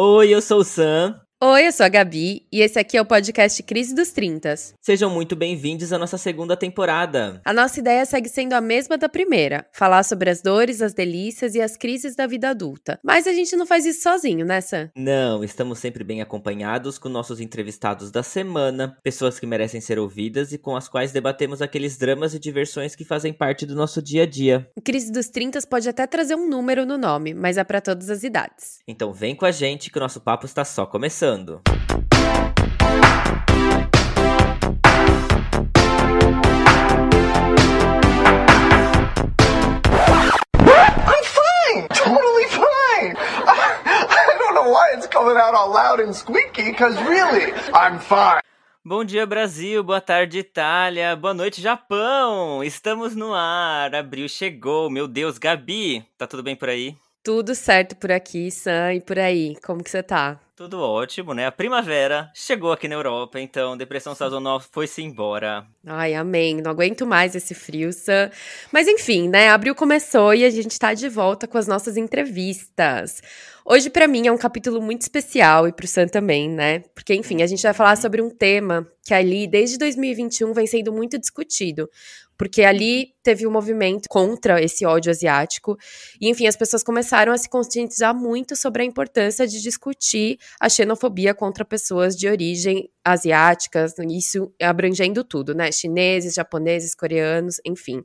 Oi, eu sou o Sam. Oi, eu sou a Gabi e esse aqui é o podcast Crise dos Trintas. Sejam muito bem-vindos à nossa segunda temporada. A nossa ideia segue sendo a mesma da primeira: falar sobre as dores, as delícias e as crises da vida adulta. Mas a gente não faz isso sozinho, né, Sam? Não, estamos sempre bem acompanhados com nossos entrevistados da semana, pessoas que merecem ser ouvidas e com as quais debatemos aqueles dramas e diversões que fazem parte do nosso dia a dia. O Crise dos Trintas pode até trazer um número no nome, mas é para todas as idades. Então vem com a gente que o nosso papo está só começando. I'm fine! Totally fine! I don't know why it's coming out all loud and squeaky, because really, I'm fine. Bom dia, Brasil. Boa tarde, Itália. Boa noite, Japão. Estamos no ar. Abril chegou. Meu Deus, Gabi, tá tudo bem por aí? Tudo certo por aqui, Sam, e por aí. Como que você tá? Tudo ótimo, né? A primavera chegou aqui na Europa, então depressão sazonal foi-se embora. Ai, amém. Não aguento mais esse frio, Sam. Mas enfim, né? Abril começou e a gente tá de volta com as nossas entrevistas. Hoje, para mim, é um capítulo muito especial e pro Sam também, né? Porque, enfim, a gente vai falar sobre um tema que ali, desde 2021, vem sendo muito discutido. Porque ali teve um movimento contra esse ódio asiático. E, enfim, as pessoas começaram a se conscientizar muito sobre a importância de discutir a xenofobia contra pessoas de origem asiáticas, isso abrangendo tudo, né? Chineses, japoneses, coreanos, enfim.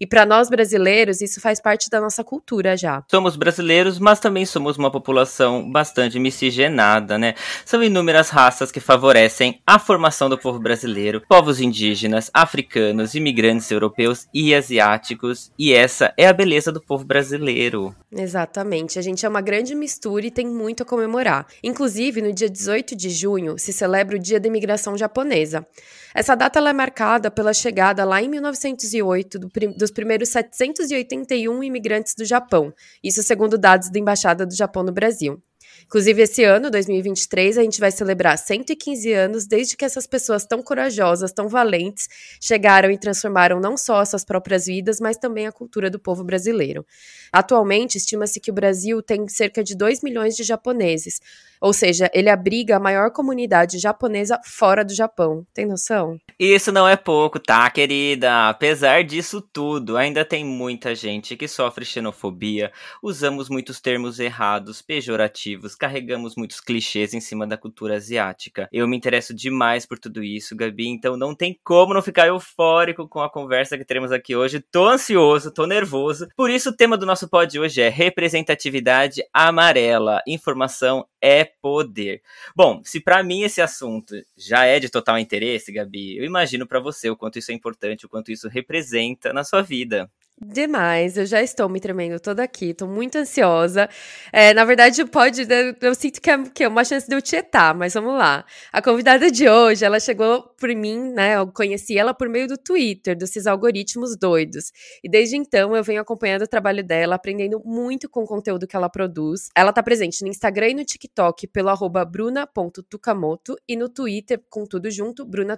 E para nós brasileiros, isso faz parte da nossa cultura já. Somos brasileiros, mas também somos uma população bastante miscigenada, né? São inúmeras raças que favorecem a formação do povo brasileiro, povos indígenas, africanos, imigrantes europeus e asiáticos, e essa é a beleza do povo brasileiro. Exatamente. A gente é uma grande mistura e tem muito a comemorar. Inclusive, no dia 18 de junho se celebra o Dia da Imigração Japonesa. Essa data é marcada pela chegada lá em 1908 do prim dos primeiros 781 imigrantes do Japão, isso segundo dados da Embaixada do Japão no Brasil. Inclusive, esse ano, 2023, a gente vai celebrar 115 anos desde que essas pessoas tão corajosas, tão valentes, chegaram e transformaram não só as suas próprias vidas, mas também a cultura do povo brasileiro. Atualmente, estima-se que o Brasil tem cerca de 2 milhões de japoneses, ou seja, ele abriga a maior comunidade japonesa fora do Japão. Tem noção? Isso não é pouco, tá, querida? Apesar disso tudo, ainda tem muita gente que sofre xenofobia, usamos muitos termos errados, pejorativos, carregamos muitos clichês em cima da cultura asiática. Eu me interesso demais por tudo isso, Gabi, então não tem como não ficar eufórico com a conversa que teremos aqui hoje. Tô ansioso, tô nervoso. Por isso, o tema do nosso pod hoje é representatividade amarela. Informação é poder. Bom, se para mim esse assunto já é de total interesse, Gabi, eu imagino para você o quanto isso é importante, o quanto isso representa na sua vida. Demais, eu já estou me tremendo toda aqui, estou muito ansiosa. É, na verdade, pode, né, eu sinto que é, que é uma chance de eu tietar, mas vamos lá. A convidada de hoje, ela chegou por mim, né? Eu conheci ela por meio do Twitter, desses algoritmos doidos. E desde então eu venho acompanhando o trabalho dela, aprendendo muito com o conteúdo que ela produz. Ela está presente no Instagram e no TikTok pelo arroba bruna.tukamoto e no Twitter, com tudo junto, Bruna.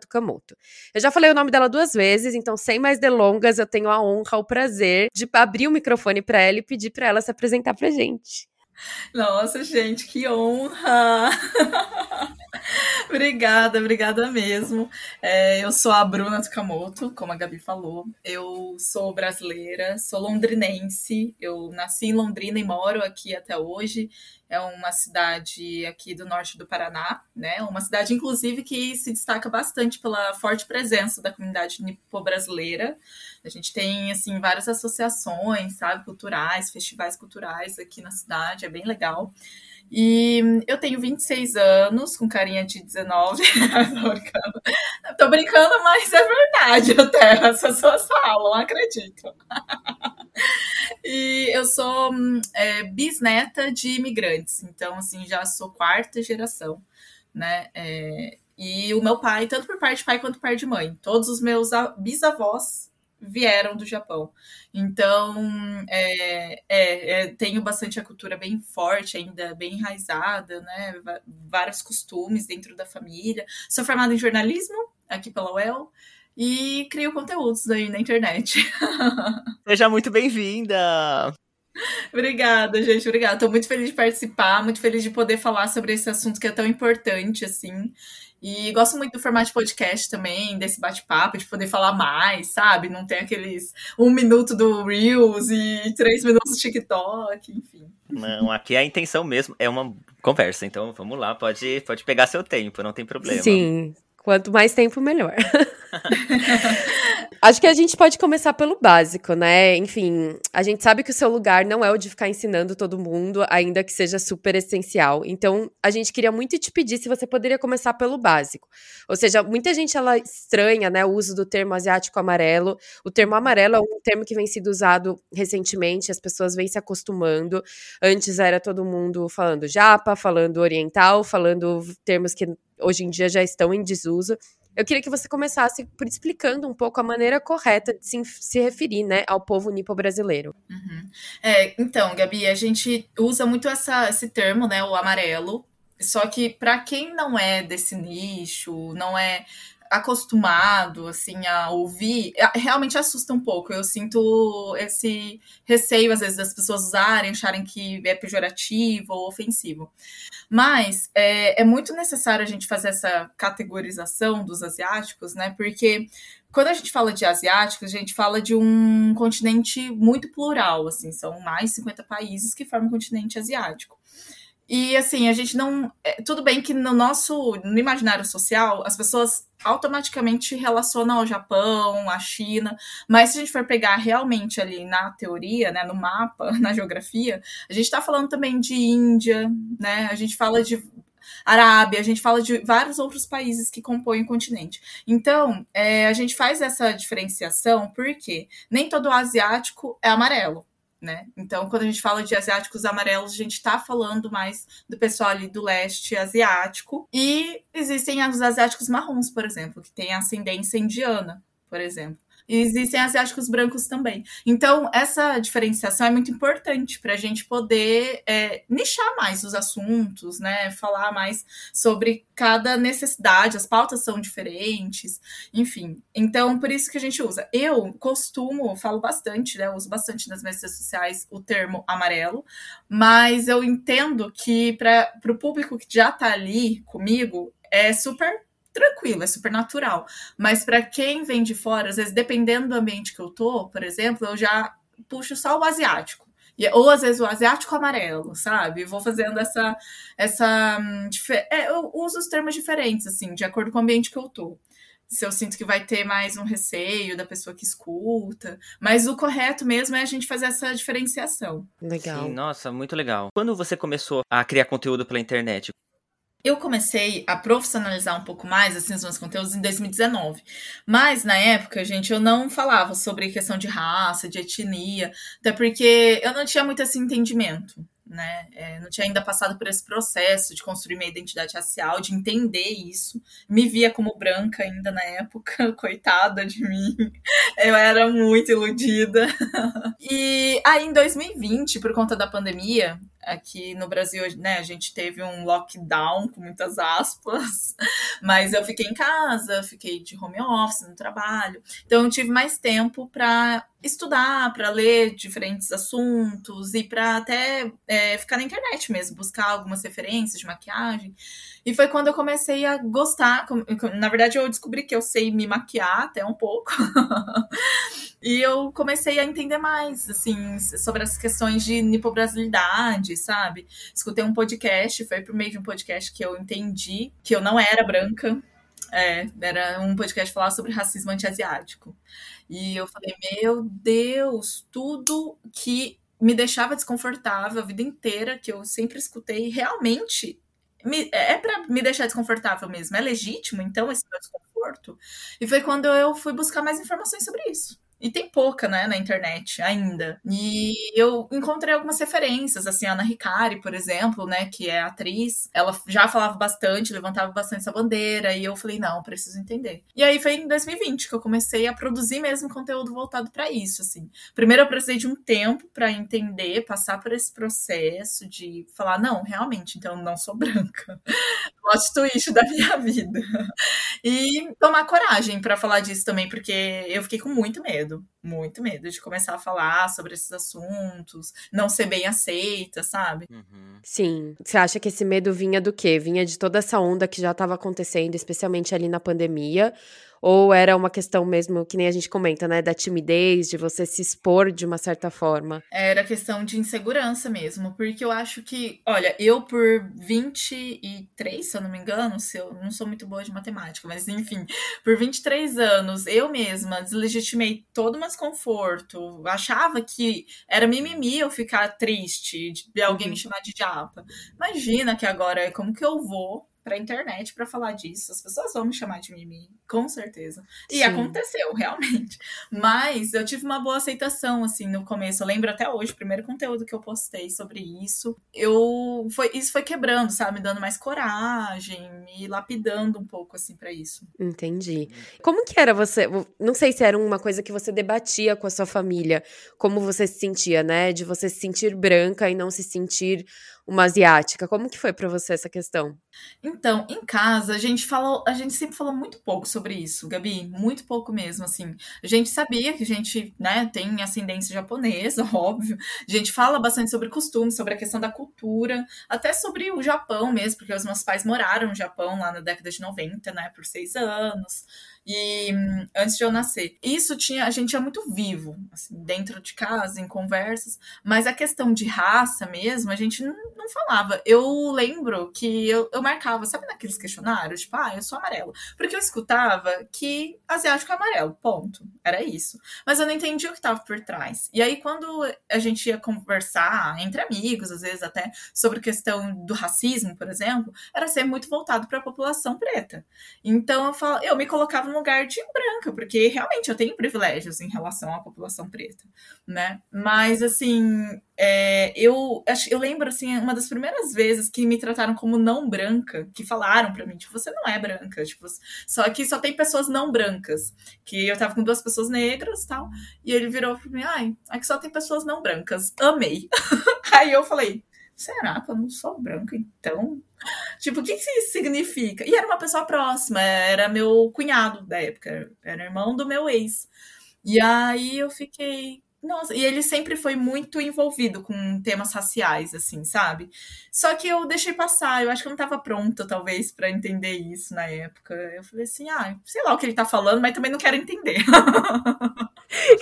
Eu já falei o nome dela duas vezes, então sem mais delongas, eu tenho a honra, o prazer prazer de abrir o microfone para ela e pedir para ela se apresentar pra gente. Nossa, gente, que honra! obrigada, obrigada mesmo. É, eu sou a Bruna Tukamoto, como a Gabi falou. Eu sou brasileira, sou londrinense. Eu nasci em Londrina e moro aqui até hoje é uma cidade aqui do norte do Paraná, né? Uma cidade, inclusive, que se destaca bastante pela forte presença da comunidade nipo-brasileira. A gente tem, assim, várias associações, sabe, culturais, festivais culturais aqui na cidade, é bem legal. E eu tenho 26 anos, com carinha de 19. Tô brincando. Mas é verdade até. As pessoas falam, acredito. e eu sou é, bisneta de imigrantes, então, assim, já sou quarta geração, né? É, e o meu pai, tanto por parte de pai quanto por parte de mãe, todos os meus bisavós vieram do Japão. Então, é, é, é, tenho bastante a cultura bem forte, ainda bem enraizada, né? Vários costumes dentro da família. Sou formada em jornalismo aqui pela UEL e crio conteúdos aí na internet. Seja muito bem-vinda! obrigada, gente, obrigada. Tô muito feliz de participar, muito feliz de poder falar sobre esse assunto que é tão importante, assim. E gosto muito do formato de podcast também, desse bate-papo, de poder falar mais, sabe? Não tem aqueles um minuto do Reels e três minutos do TikTok, enfim. Não, aqui a intenção mesmo é uma conversa, então vamos lá, pode, pode pegar seu tempo, não tem problema. Sim, quanto mais tempo, melhor. Acho que a gente pode começar pelo básico, né? Enfim, a gente sabe que o seu lugar não é o de ficar ensinando todo mundo, ainda que seja super essencial. Então, a gente queria muito te pedir se você poderia começar pelo básico. Ou seja, muita gente ela estranha, né, o uso do termo asiático amarelo. O termo amarelo é um termo que vem sido usado recentemente, as pessoas vêm se acostumando. Antes era todo mundo falando japa, falando oriental, falando termos que hoje em dia já estão em desuso. Eu queria que você começasse por explicando um pouco a maneira correta de se, se referir né, ao povo nipo-brasileiro. Uhum. É, então, Gabi, a gente usa muito essa, esse termo, né, o amarelo, só que para quem não é desse nicho, não é acostumado assim a ouvir, realmente assusta um pouco. Eu sinto esse receio às vezes das pessoas usarem, acharem que é pejorativo ou ofensivo. Mas é, é muito necessário a gente fazer essa categorização dos asiáticos, né? Porque quando a gente fala de asiáticos, a gente fala de um continente muito plural, assim, são mais 50 países que formam o continente asiático. E assim, a gente não. É, tudo bem que no nosso no imaginário social, as pessoas automaticamente relacionam ao Japão, à China, mas se a gente for pegar realmente ali na teoria, né, no mapa, na geografia, a gente está falando também de Índia, né? A gente fala de Arábia, a gente fala de vários outros países que compõem o continente. Então, é, a gente faz essa diferenciação porque nem todo asiático é amarelo né? Então, quando a gente fala de asiáticos amarelos, a gente está falando mais do pessoal ali do leste asiático. E existem os asiáticos marrons, por exemplo, que têm ascendência indiana, por exemplo. E existem asiáticos brancos também. Então, essa diferenciação é muito importante para a gente poder é, nichar mais os assuntos, né? Falar mais sobre cada necessidade, as pautas são diferentes, enfim. Então, por isso que a gente usa. Eu costumo, falo bastante, né? uso bastante nas minhas redes sociais o termo amarelo, mas eu entendo que para o público que já está ali comigo, é super tranquilo, é super natural. Mas para quem vem de fora, às vezes, dependendo do ambiente que eu tô, por exemplo, eu já puxo só o asiático. Ou às vezes o asiático amarelo, sabe? Vou fazendo essa. essa hum, é, eu uso os termos diferentes, assim, de acordo com o ambiente que eu tô. Se eu sinto que vai ter mais um receio da pessoa que escuta. Mas o correto mesmo é a gente fazer essa diferenciação. Legal. Sim, nossa, muito legal. Quando você começou a criar conteúdo pela internet, eu comecei a profissionalizar um pouco mais assim, os meus conteúdos em 2019. Mas na época, gente, eu não falava sobre questão de raça, de etnia, até porque eu não tinha muito esse entendimento né? É, não tinha ainda passado por esse processo de construir minha identidade racial, de entender isso. Me via como branca ainda na época, coitada de mim. Eu era muito iludida. E aí, em 2020, por conta da pandemia, aqui no Brasil, né, a gente teve um lockdown com muitas aspas, mas eu fiquei em casa, fiquei de home office no trabalho, então eu tive mais tempo para estudar, para ler diferentes assuntos e para até é, ficar na internet mesmo, buscar algumas referências de maquiagem. E foi quando eu comecei a gostar. Na verdade, eu descobri que eu sei me maquiar até um pouco. e eu comecei a entender mais, assim, sobre as questões de nipobrasilidade, sabe? Escutei um podcast, foi por meio de um podcast que eu entendi que eu não era branca. É, era um podcast falar sobre racismo anti-asiático. E eu falei, meu Deus, tudo que me deixava desconfortável a vida inteira, que eu sempre escutei, realmente me, é para me deixar desconfortável mesmo. É legítimo, então, esse meu desconforto. E foi quando eu fui buscar mais informações sobre isso. E tem pouca, né, na internet ainda. E eu encontrei algumas referências, assim, a Ana Ricari, por exemplo, né, que é atriz, ela já falava bastante, levantava bastante essa bandeira, e eu falei, não, preciso entender. E aí foi em 2020 que eu comecei a produzir mesmo conteúdo voltado para isso, assim. Primeiro eu precisei de um tempo para entender, passar por esse processo de falar, não, realmente, então eu não sou branca. Plot twist da minha vida. E tomar coragem para falar disso também, porque eu fiquei com muito medo muito medo de começar a falar sobre esses assuntos, não ser bem aceita, sabe? Uhum. Sim. Você acha que esse medo vinha do quê? Vinha de toda essa onda que já estava acontecendo, especialmente ali na pandemia? Ou era uma questão mesmo, que nem a gente comenta, né? Da timidez, de você se expor de uma certa forma? Era questão de insegurança mesmo, porque eu acho que, olha, eu por 23, se eu não me engano, se eu não sou muito boa de matemática, mas enfim, por 23 anos, eu mesma deslegitimei todo o meu desconforto, achava que era mimimi eu ficar triste, de alguém me uhum. chamar de diapa. Imagina que agora, como que eu vou pra internet para falar disso. As pessoas vão me chamar de mimi, com certeza. E Sim. aconteceu, realmente. Mas eu tive uma boa aceitação, assim, no começo. Eu lembro até hoje, o primeiro conteúdo que eu postei sobre isso. Eu foi isso foi quebrando, sabe, me dando mais coragem, me lapidando um pouco assim para isso. Entendi. Como que era você? Não sei se era uma coisa que você debatia com a sua família, como você se sentia, né, de você se sentir branca e não se sentir uma asiática. Como que foi para você essa questão? Então, em casa, a gente falou, a gente sempre falou muito pouco sobre isso, Gabi, muito pouco mesmo, assim. A gente sabia que a gente, né, tem ascendência japonesa, óbvio. A gente fala bastante sobre costumes, sobre a questão da cultura, até sobre o Japão mesmo, porque os meus pais moraram no Japão lá na década de 90, né, por seis anos. E antes de eu nascer. Isso tinha, a gente é muito vivo, assim, dentro de casa, em conversas, mas a questão de raça mesmo, a gente não, não falava. Eu lembro que eu, eu marcava, sabe naqueles questionários, tipo, ah, eu sou amarelo. Porque eu escutava que asiático é amarelo, ponto. Era isso. Mas eu não entendia o que estava por trás. E aí, quando a gente ia conversar entre amigos, às vezes até sobre questão do racismo, por exemplo, era ser muito voltado para a população preta. Então eu, falo, eu me colocava lugar de branca, porque realmente eu tenho privilégios em relação à população preta, né? Mas, assim, é, eu, eu lembro, assim, uma das primeiras vezes que me trataram como não branca, que falaram para mim, tipo, você não é branca, tipo, só que só tem pessoas não brancas, que eu tava com duas pessoas negras tal, e ele virou pra mim, ai, aqui só tem pessoas não brancas, amei. Aí eu falei, será que eu não sou branca, então? Tipo, o que, que isso significa? E era uma pessoa próxima, era meu cunhado da época, era irmão do meu ex. E aí eu fiquei, nossa, e ele sempre foi muito envolvido com temas raciais, assim, sabe? Só que eu deixei passar, eu acho que eu não estava pronta, talvez, para entender isso na época. Eu falei assim, ah, sei lá o que ele tá falando, mas também não quero entender.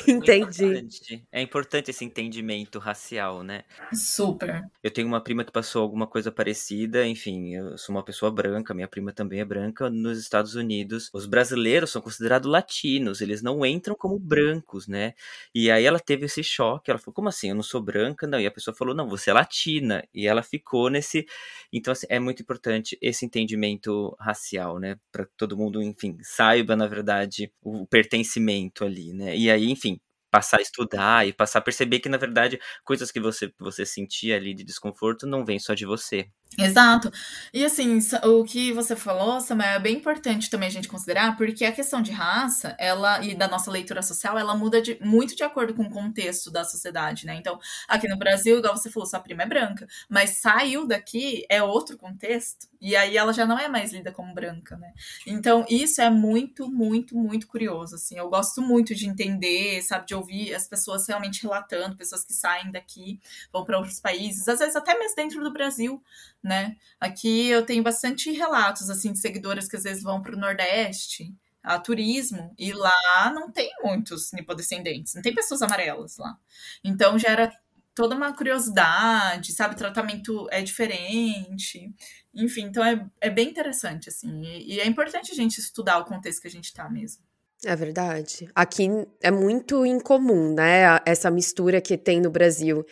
Entendi. É importante, é importante esse entendimento racial, né? Super. Eu tenho uma prima que passou alguma coisa parecida, enfim, eu sou uma pessoa branca, minha prima também é branca. Nos Estados Unidos, os brasileiros são considerados latinos, eles não entram como brancos, né? E aí ela teve esse choque, ela falou, como assim? Eu não sou branca? Não. E a pessoa falou, não, você é latina. E ela ficou nesse. Então, assim, é muito importante esse entendimento racial, né? Para todo mundo, enfim, saiba, na verdade, o pertencimento ali, né? E aí, enfim, passar a estudar e passar a perceber que, na verdade, coisas que você, você sentia ali de desconforto não vem só de você. Exato. E assim, o que você falou, Samuel, é bem importante também a gente considerar, porque a questão de raça, ela e da nossa leitura social, ela muda de, muito de acordo com o contexto da sociedade, né? Então, aqui no Brasil, igual você falou, sua prima é branca, mas saiu daqui é outro contexto, e aí ela já não é mais lida como branca, né? Então, isso é muito, muito, muito curioso, assim. Eu gosto muito de entender, sabe, de ouvir as pessoas realmente relatando, pessoas que saem daqui, vão para outros países, às vezes até mesmo dentro do Brasil, né? Aqui eu tenho bastante relatos assim de seguidoras que às vezes vão para o Nordeste a turismo e lá não tem muitos nipodescendentes, não tem pessoas amarelas lá. Então gera toda uma curiosidade, sabe? O tratamento é diferente. Enfim, então é, é bem interessante, assim. E, e é importante a gente estudar o contexto que a gente está mesmo. É verdade. Aqui é muito incomum, né? Essa mistura que tem no Brasil.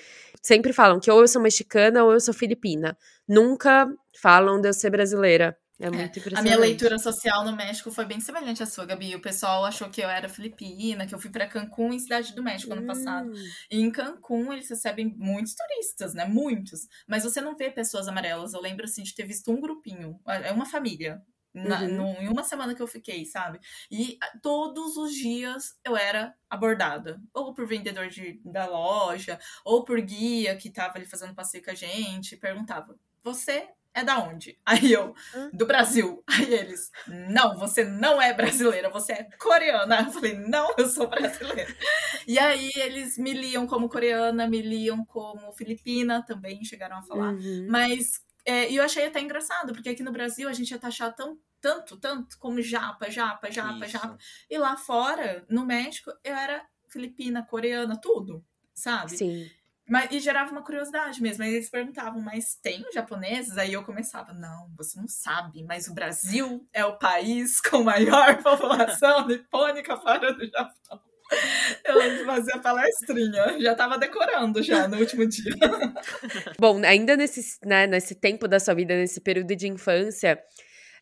Sempre falam que ou eu sou mexicana ou eu sou filipina. Nunca falam de eu ser brasileira. É muito é. A minha leitura social no México foi bem semelhante à sua, Gabi. O pessoal achou que eu era filipina, que eu fui para Cancún, em Cidade do México, ano hum. passado. E em Cancún, eles recebem muitos turistas, né? Muitos. Mas você não vê pessoas amarelas. Eu lembro, assim, de ter visto um grupinho. É uma família. Na, uhum. em uma semana que eu fiquei, sabe? E ah, todos os dias eu era abordada, ou por vendedor de, da loja, ou por guia que tava ali fazendo passeio com a gente, perguntava: Você é da onde? Aí eu, do Brasil. Aí eles, não, você não é brasileira, você é coreana. Eu falei, não, eu sou brasileira. E aí eles me liam como coreana, me liam como filipina também, chegaram a falar. Uhum. Mas é, eu achei até engraçado, porque aqui no Brasil a gente ia taxar tão, tanto, tanto como japa, japa, japa, Isso. japa. E lá fora, no México, eu era filipina, coreana, tudo, sabe? Sim. Mas, e gerava uma curiosidade mesmo. Aí eles perguntavam, mas tem japoneses? Aí eu começava, não, você não sabe, mas o Brasil é o país com maior população nipônica fora do Japão. Eu fazia palestrinha, já estava decorando já no último dia. Bom, ainda nesse, né, nesse tempo da sua vida, nesse período de infância,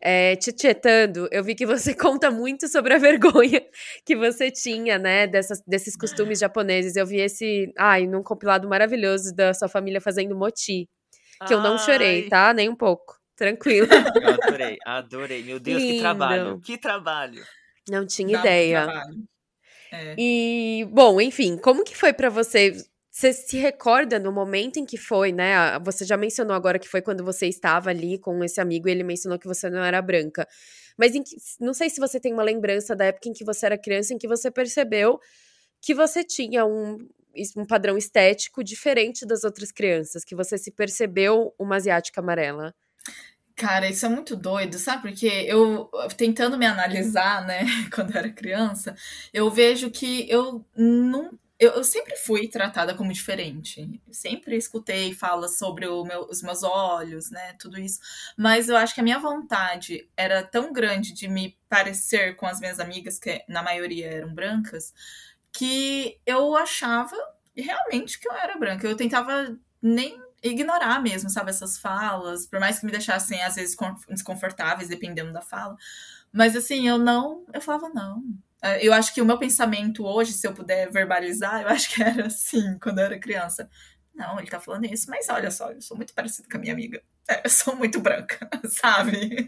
é, tietando, eu vi que você conta muito sobre a vergonha que você tinha, né, dessas, desses costumes japoneses. Eu vi esse, ai, num compilado maravilhoso da sua família fazendo moti, que ai. eu não chorei, tá? Nem um pouco. Tranquilo. Eu adorei, adorei. Meu Deus, Lindo. que trabalho, que trabalho. Não tinha Dá ideia. É. E, bom, enfim, como que foi para você? Você se recorda no momento em que foi, né? Você já mencionou agora que foi quando você estava ali com esse amigo e ele mencionou que você não era branca. Mas que, não sei se você tem uma lembrança da época em que você era criança, em que você percebeu que você tinha um, um padrão estético diferente das outras crianças, que você se percebeu uma asiática amarela. Cara, isso é muito doido, sabe? Porque eu, tentando me analisar, né, quando eu era criança, eu vejo que eu não eu, eu, sempre fui tratada como diferente. sempre escutei falas sobre meu, os meus olhos, né? Tudo isso. Mas eu acho que a minha vontade era tão grande de me parecer com as minhas amigas, que na maioria eram brancas, que eu achava realmente que eu era branca. Eu tentava nem ignorar mesmo, sabe, essas falas, por mais que me deixassem às vezes desconfortáveis, dependendo da fala. Mas assim, eu não, eu falava não, é, eu acho que o meu pensamento hoje, se eu puder verbalizar, eu acho que era assim, quando eu era criança. Não, ele tá falando isso, mas olha só, eu sou muito parecida com a minha amiga. É, eu sou muito branca, sabe?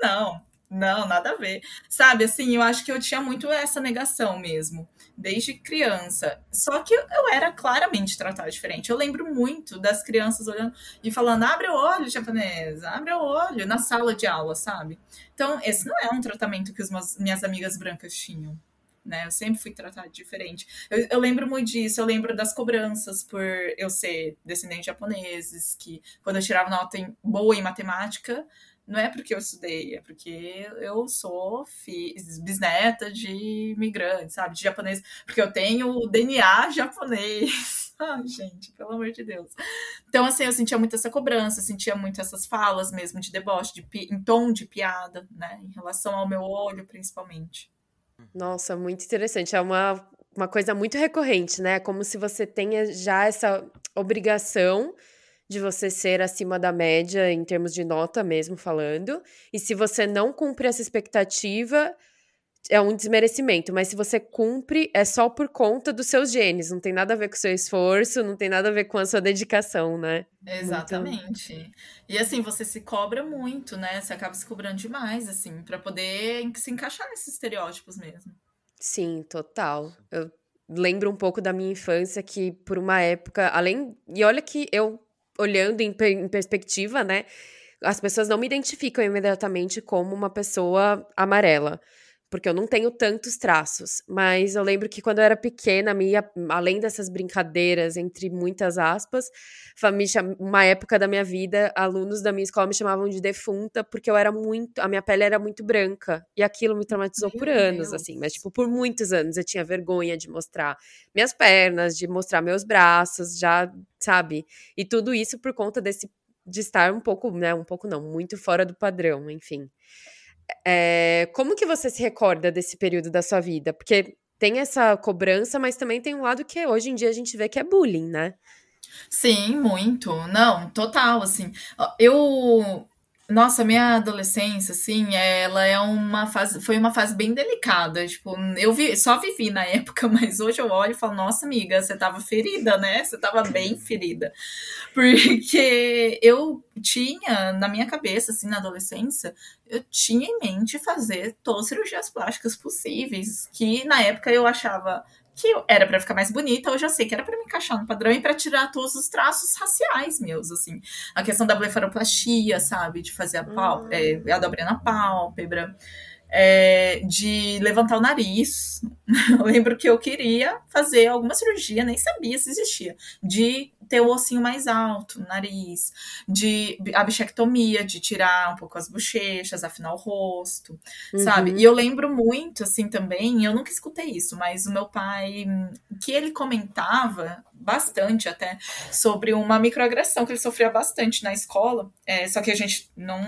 Não, não, nada a ver. Sabe, assim, eu acho que eu tinha muito essa negação mesmo, desde criança. Só que eu era claramente tratada diferente. Eu lembro muito das crianças olhando e falando: abre o olho, japonesa, abre o olho, na sala de aula, sabe? Então, esse não é um tratamento que as minhas amigas brancas tinham. Né? Eu sempre fui tratada diferente. Eu, eu, lembro muito disso, eu lembro das cobranças por eu ser descendente de japoneses, que quando eu tirava nota em, boa em matemática, não é porque eu estudei, é porque eu sou bisneta de imigrantes, sabe? De japonês, porque eu tenho DNA japonês. Ai, gente, pelo amor de Deus. Então, assim, eu sentia muito essa cobrança, sentia muito essas falas mesmo de deboche, de em tom de piada, né? Em relação ao meu olho, principalmente. Nossa, muito interessante. É uma, uma coisa muito recorrente, né? Como se você tenha já essa obrigação de você ser acima da média em termos de nota mesmo falando. E se você não cumpre essa expectativa, é um desmerecimento, mas se você cumpre, é só por conta dos seus genes, não tem nada a ver com o seu esforço, não tem nada a ver com a sua dedicação, né? Exatamente. Muito... E assim, você se cobra muito, né? Você acaba se cobrando demais, assim, para poder se encaixar nesses estereótipos mesmo. Sim, total. Eu lembro um pouco da minha infância que, por uma época, além. E olha que eu olhando em, em perspectiva, né? As pessoas não me identificam imediatamente como uma pessoa amarela porque eu não tenho tantos traços. Mas eu lembro que quando eu era pequena, minha, além dessas brincadeiras, entre muitas aspas, uma época da minha vida, alunos da minha escola me chamavam de defunta, porque eu era muito. A minha pele era muito branca. E aquilo me traumatizou Meu por anos, Deus. assim. Mas, tipo, por muitos anos eu tinha vergonha de mostrar minhas pernas, de mostrar meus braços, já, sabe? E tudo isso por conta desse. De estar um pouco, né? Um pouco não, muito fora do padrão, enfim. É, como que você se recorda desse período da sua vida? Porque tem essa cobrança, mas também tem um lado que hoje em dia a gente vê que é bullying, né? Sim, muito. Não, total, assim. Eu nossa, minha adolescência, assim, ela é uma fase, foi uma fase bem delicada. Tipo, eu vi, só vivi na época, mas hoje eu olho e falo, nossa, amiga, você tava ferida, né? Você tava bem ferida. Porque eu tinha, na minha cabeça, assim, na adolescência, eu tinha em mente fazer todas as cirurgias plásticas possíveis, que na época eu achava que era para ficar mais bonita, hoje eu sei que era para me encaixar no padrão e para tirar todos os traços raciais meus, assim. A questão da blefaroplastia, sabe? De fazer a, pál hum. é, a dobra na pálpebra é, de levantar o nariz. Eu lembro que eu queria fazer alguma cirurgia, nem sabia se existia, de ter o ossinho mais alto nariz, de a bichectomia, de tirar um pouco as bochechas, afinar o rosto, uhum. sabe? E eu lembro muito, assim, também, eu nunca escutei isso, mas o meu pai, que ele comentava bastante até sobre uma microagressão que ele sofria bastante na escola, é, só que a gente não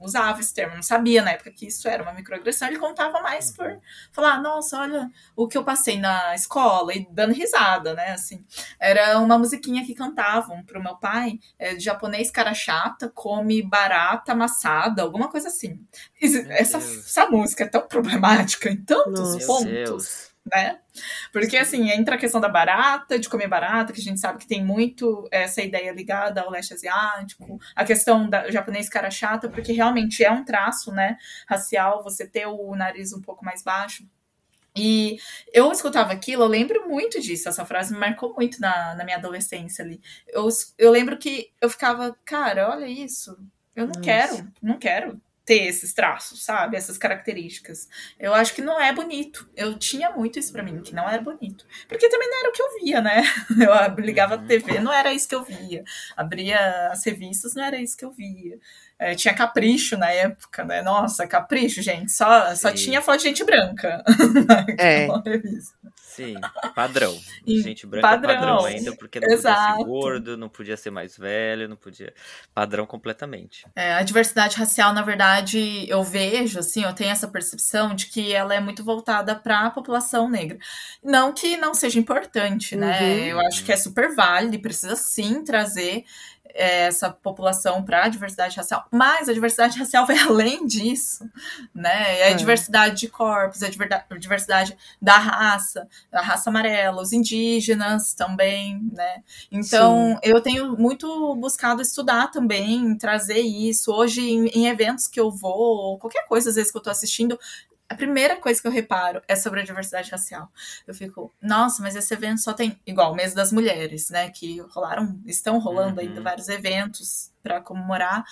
usava esse termo, não sabia na época que isso era uma microagressão, ele contava mais por falar, nossa, olha o que eu passei na escola, e dando risada, né, assim, era uma musiquinha que cantavam pro meu pai, é, japonês cara chata, come barata amassada, alguma coisa assim. Essa, essa música é tão problemática em tantos Nossa, pontos. Né? Porque, assim, entra a questão da barata, de comer barata, que a gente sabe que tem muito essa ideia ligada ao leste asiático, a questão da japonês cara chata, porque realmente é um traço, né, racial, você ter o nariz um pouco mais baixo. E eu escutava aquilo, eu lembro muito disso, essa frase me marcou muito na, na minha adolescência ali. Eu, eu lembro que eu ficava, cara, olha isso, eu não Nossa. quero, não quero ter esses traços, sabe? Essas características. Eu acho que não é bonito. Eu tinha muito isso para mim, que não era bonito. Porque também não era o que eu via, né? Eu ligava a TV, não era isso que eu via. Abria as revistas, não era isso que eu via. É, tinha Capricho na época, né? Nossa, Capricho, gente. Só, só tinha foto de gente branca. É. Sim, padrão. Gente branca padrão, padrão ainda, porque não Exato. podia ser gordo, não podia ser mais velho, não podia. Padrão completamente. É, a diversidade racial, na verdade, eu vejo, assim, eu tenho essa percepção de que ela é muito voltada para a população negra. Não que não seja importante, né? Uhum. Eu acho que é super válido e precisa sim trazer essa população para a diversidade racial, mas a diversidade racial vai além disso, né? É a diversidade de corpos, é a diversidade da raça, da raça amarela, os indígenas também, né? Então, Sim. eu tenho muito buscado estudar também, trazer isso. Hoje, em, em eventos que eu vou, qualquer coisa, às vezes que eu estou assistindo, a primeira coisa que eu reparo é sobre a diversidade racial. Eu fico, nossa, mas esse evento só tem igual o mês das mulheres, né? Que rolaram, estão rolando uhum. ainda vários eventos para comemorar.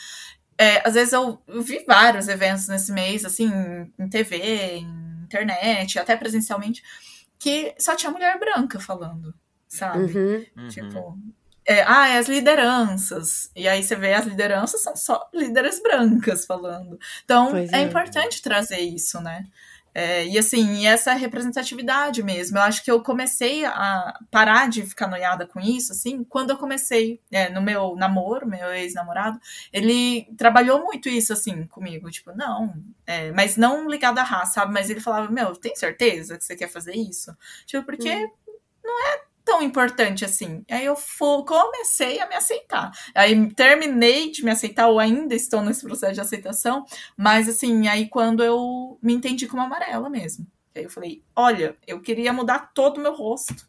É, às vezes eu, eu, vi vários eventos nesse mês, assim, em TV, em internet, até presencialmente, que só tinha mulher branca falando, sabe? Uhum. Tipo, é, ah, é as lideranças. E aí você vê as lideranças são só líderes brancas falando. Então é, é, importante trazer isso, né? É, e assim, essa representatividade mesmo. Eu acho que eu comecei a parar de ficar noiada com isso, assim, quando eu comecei é, no meu namoro, meu ex-namorado, ele trabalhou muito isso, assim, comigo. Tipo, não, é, mas não ligado à raça, sabe? Mas ele falava, meu, tem certeza que você quer fazer isso? Tipo, porque hum. não é tão importante assim. Aí eu comecei a me aceitar. Aí terminei de me aceitar, ou ainda estou nesse processo de aceitação, mas assim, aí quando eu me entendi como amarela mesmo. Aí eu falei, olha, eu queria mudar todo o meu rosto.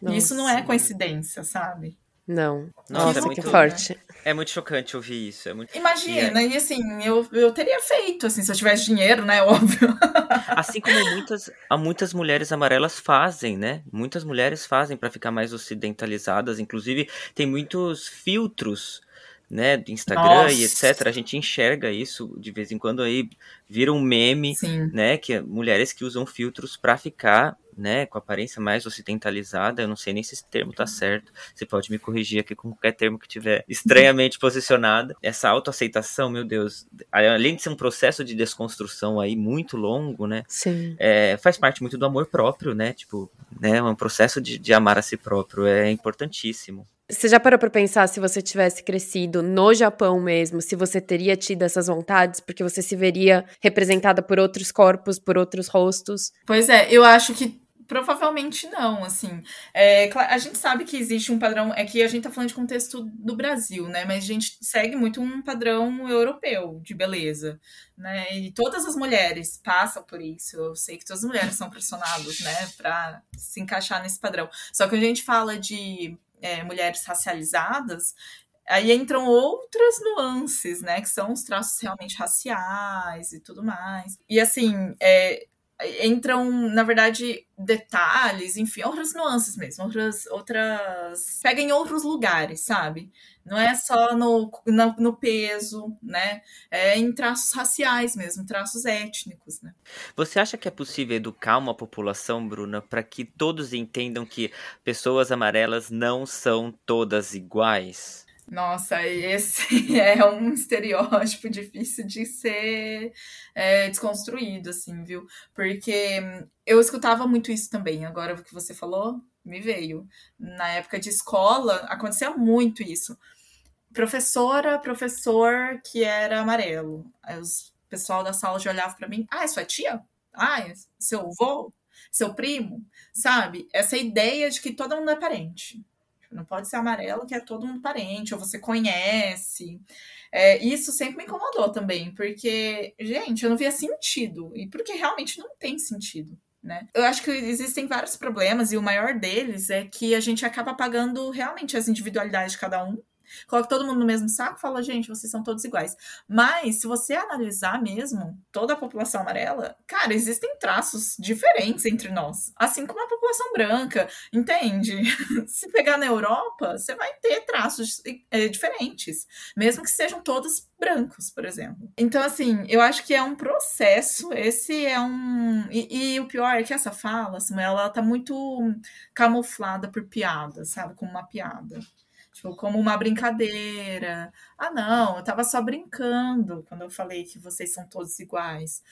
Nossa. Isso não é coincidência, sabe? Não. Nossa, é muito forte. É muito chocante ouvir isso. É muito... Imagina, e, é... e assim, eu, eu teria feito, assim, se eu tivesse dinheiro, né? Óbvio. Assim como muitas, muitas mulheres amarelas fazem, né? Muitas mulheres fazem para ficar mais ocidentalizadas. Inclusive, tem muitos filtros né, do Instagram Nossa. e etc. A gente enxerga isso de vez em quando aí vira um meme, Sim. né, que é mulheres que usam filtros para ficar, né, com aparência mais ocidentalizada. Eu não sei nem se esse termo tá certo. Você pode me corrigir aqui com qualquer termo que tiver estranhamente posicionada. Essa autoaceitação, meu Deus, além de ser um processo de desconstrução aí muito longo, né, é, faz parte muito do amor próprio, né, tipo, né, um processo de, de amar a si próprio é importantíssimo. Você já parou para pensar se você tivesse crescido no Japão mesmo, se você teria tido essas vontades, porque você se veria representada por outros corpos, por outros rostos? Pois é, eu acho que Provavelmente não, assim. É, a gente sabe que existe um padrão, é que a gente tá falando de contexto do Brasil, né? Mas a gente segue muito um padrão europeu de beleza, né? E todas as mulheres passam por isso. Eu sei que todas as mulheres são pressionadas, né, para se encaixar nesse padrão. Só que a gente fala de é, mulheres racializadas, aí entram outras nuances, né? Que são os traços realmente raciais e tudo mais. E assim, é, entram, na verdade, detalhes, enfim, outras nuances mesmo, outras, outras. Pega em outros lugares, sabe? Não é só no, no, no, peso, né? É em traços raciais mesmo, traços étnicos, né? Você acha que é possível educar uma população, Bruna, para que todos entendam que pessoas amarelas não são todas iguais? Nossa, esse é um estereótipo difícil de ser é, desconstruído, assim, viu? Porque eu escutava muito isso também. Agora o que você falou me veio. Na época de escola, acontecia muito isso. Professora, professor que era amarelo. Aí os pessoal da sala já olhava para mim: ah, é sua tia? Ah, é seu avô? Seu primo? Sabe? Essa ideia de que todo mundo é parente. Não pode ser amarelo, que é todo mundo parente, ou você conhece. É, isso sempre me incomodou também, porque, gente, eu não via sentido. E porque realmente não tem sentido. Né? Eu acho que existem vários problemas e o maior deles é que a gente acaba apagando realmente as individualidades de cada um Coloca todo mundo no mesmo saco fala, gente, vocês são todos iguais. Mas, se você analisar mesmo toda a população amarela, cara, existem traços diferentes entre nós. Assim como a população branca, entende? se pegar na Europa, você vai ter traços é, diferentes, mesmo que sejam todos brancos, por exemplo. Então, assim, eu acho que é um processo. Esse é um. E, e o pior é que essa fala, assim, ela tá muito camuflada por piada, sabe? Como uma piada. Tipo, como uma brincadeira. Ah, não, eu tava só brincando quando eu falei que vocês são todos iguais.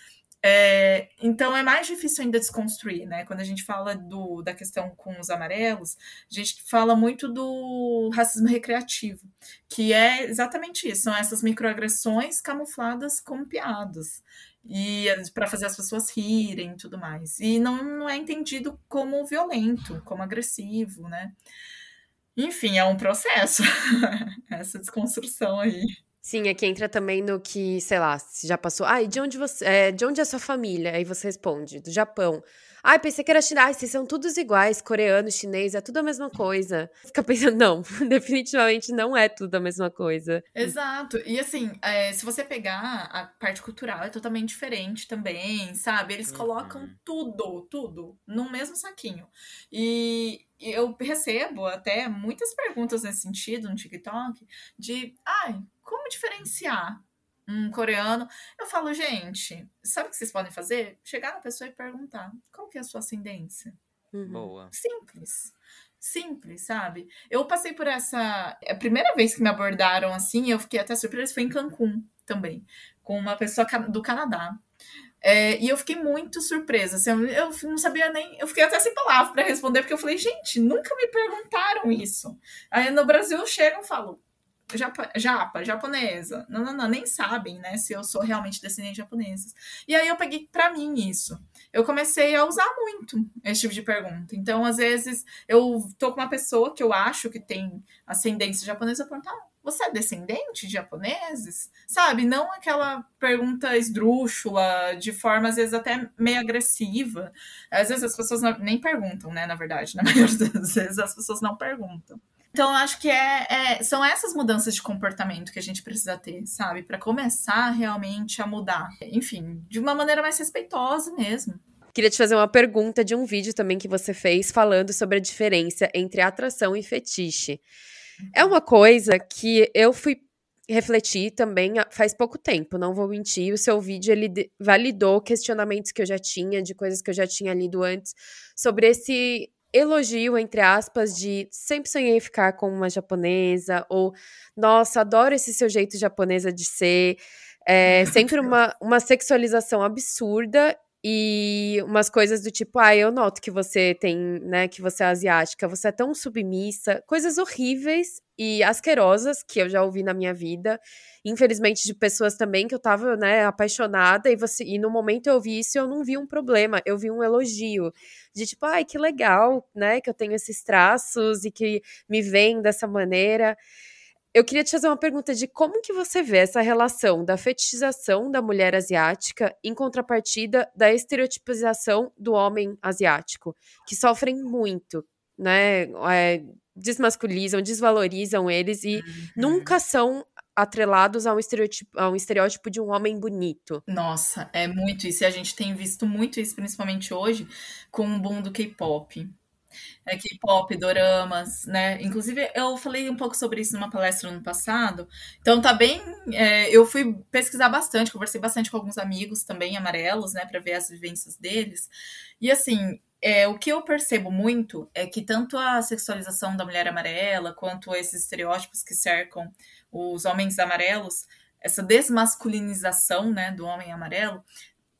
É, então é mais difícil ainda desconstruir, né? Quando a gente fala do, da questão com os amarelos, a gente fala muito do racismo recreativo, que é exatamente isso, são essas microagressões camufladas como piadas. E para fazer as pessoas rirem e tudo mais. E não, não é entendido como violento, como agressivo, né? Enfim, é um processo, essa desconstrução aí. Sim, aqui entra também no que, sei lá, se já passou. Ah, e de onde você. É, de onde é a sua família? Aí você responde, do Japão. Ai, pensei que era chinês. Ai, vocês são todos iguais, coreano, chinês, é tudo a mesma coisa. Fica pensando, não, definitivamente não é tudo a mesma coisa. Exato. E assim, é, se você pegar a parte cultural, é totalmente diferente também, sabe? Eles colocam uhum. tudo, tudo, no mesmo saquinho. E eu recebo até muitas perguntas nesse sentido no TikTok, de, ai, como diferenciar um coreano. Eu falo, gente, sabe o que vocês podem fazer? Chegar na pessoa e perguntar: qual que é a sua ascendência? Uhum. Boa. Simples. Simples, sabe? Eu passei por essa. A primeira vez que me abordaram assim, eu fiquei até surpresa, foi em Cancún também, com uma pessoa do Canadá. É, e eu fiquei muito surpresa. Assim, eu não sabia nem. Eu fiquei até sem palavra para responder, porque eu falei, gente, nunca me perguntaram isso. Aí no Brasil eu chego e falo, japa, japa, japonesa. Não, não, não, nem sabem, né, se eu sou realmente descendente de japoneses. E aí eu peguei para mim isso. Eu comecei a usar muito esse tipo de pergunta. Então, às vezes, eu tô com uma pessoa que eu acho que tem ascendência japonesa, eu pergunto, ah, você é descendente de japoneses? Sabe? Não aquela pergunta esdrúxula, de forma, às vezes, até meio agressiva. Às vezes as pessoas não, nem perguntam, né? Na verdade, na maioria das vezes as pessoas não perguntam. Então, acho que é, é, são essas mudanças de comportamento que a gente precisa ter, sabe? Para começar realmente a mudar. Enfim, de uma maneira mais respeitosa mesmo. Queria te fazer uma pergunta de um vídeo também que você fez falando sobre a diferença entre atração e fetiche. É uma coisa que eu fui refletir também faz pouco tempo, não vou mentir. O seu vídeo ele validou questionamentos que eu já tinha, de coisas que eu já tinha lido antes, sobre esse elogio, entre aspas, de sempre sonhei ficar com uma japonesa, ou nossa, adoro esse seu jeito japonesa de ser. É sempre uma, uma sexualização absurda e umas coisas do tipo, ah, eu noto que você tem, né, que você é asiática, você é tão submissa, coisas horríveis e asquerosas que eu já ouvi na minha vida, infelizmente de pessoas também que eu tava, né, apaixonada e você e no momento eu ouvi isso eu não vi um problema, eu vi um elogio de tipo, ai, que legal, né, que eu tenho esses traços e que me veem dessa maneira eu queria te fazer uma pergunta de como que você vê essa relação da fetichização da mulher asiática em contrapartida da estereotipização do homem asiático, que sofrem muito, né? É, desmasculizam, desvalorizam eles e uhum. nunca são atrelados a um, estereótipo, a um estereótipo de um homem bonito. Nossa, é muito isso. E a gente tem visto muito isso, principalmente hoje, com o boom do K-pop. É K-pop, doramas, né? Inclusive, eu falei um pouco sobre isso numa palestra no passado. Então, tá bem. É, eu fui pesquisar bastante, conversei bastante com alguns amigos também amarelos, né, para ver as vivências deles. E assim, é, o que eu percebo muito é que tanto a sexualização da mulher amarela quanto esses estereótipos que cercam os homens amarelos, essa desmasculinização né, do homem amarelo,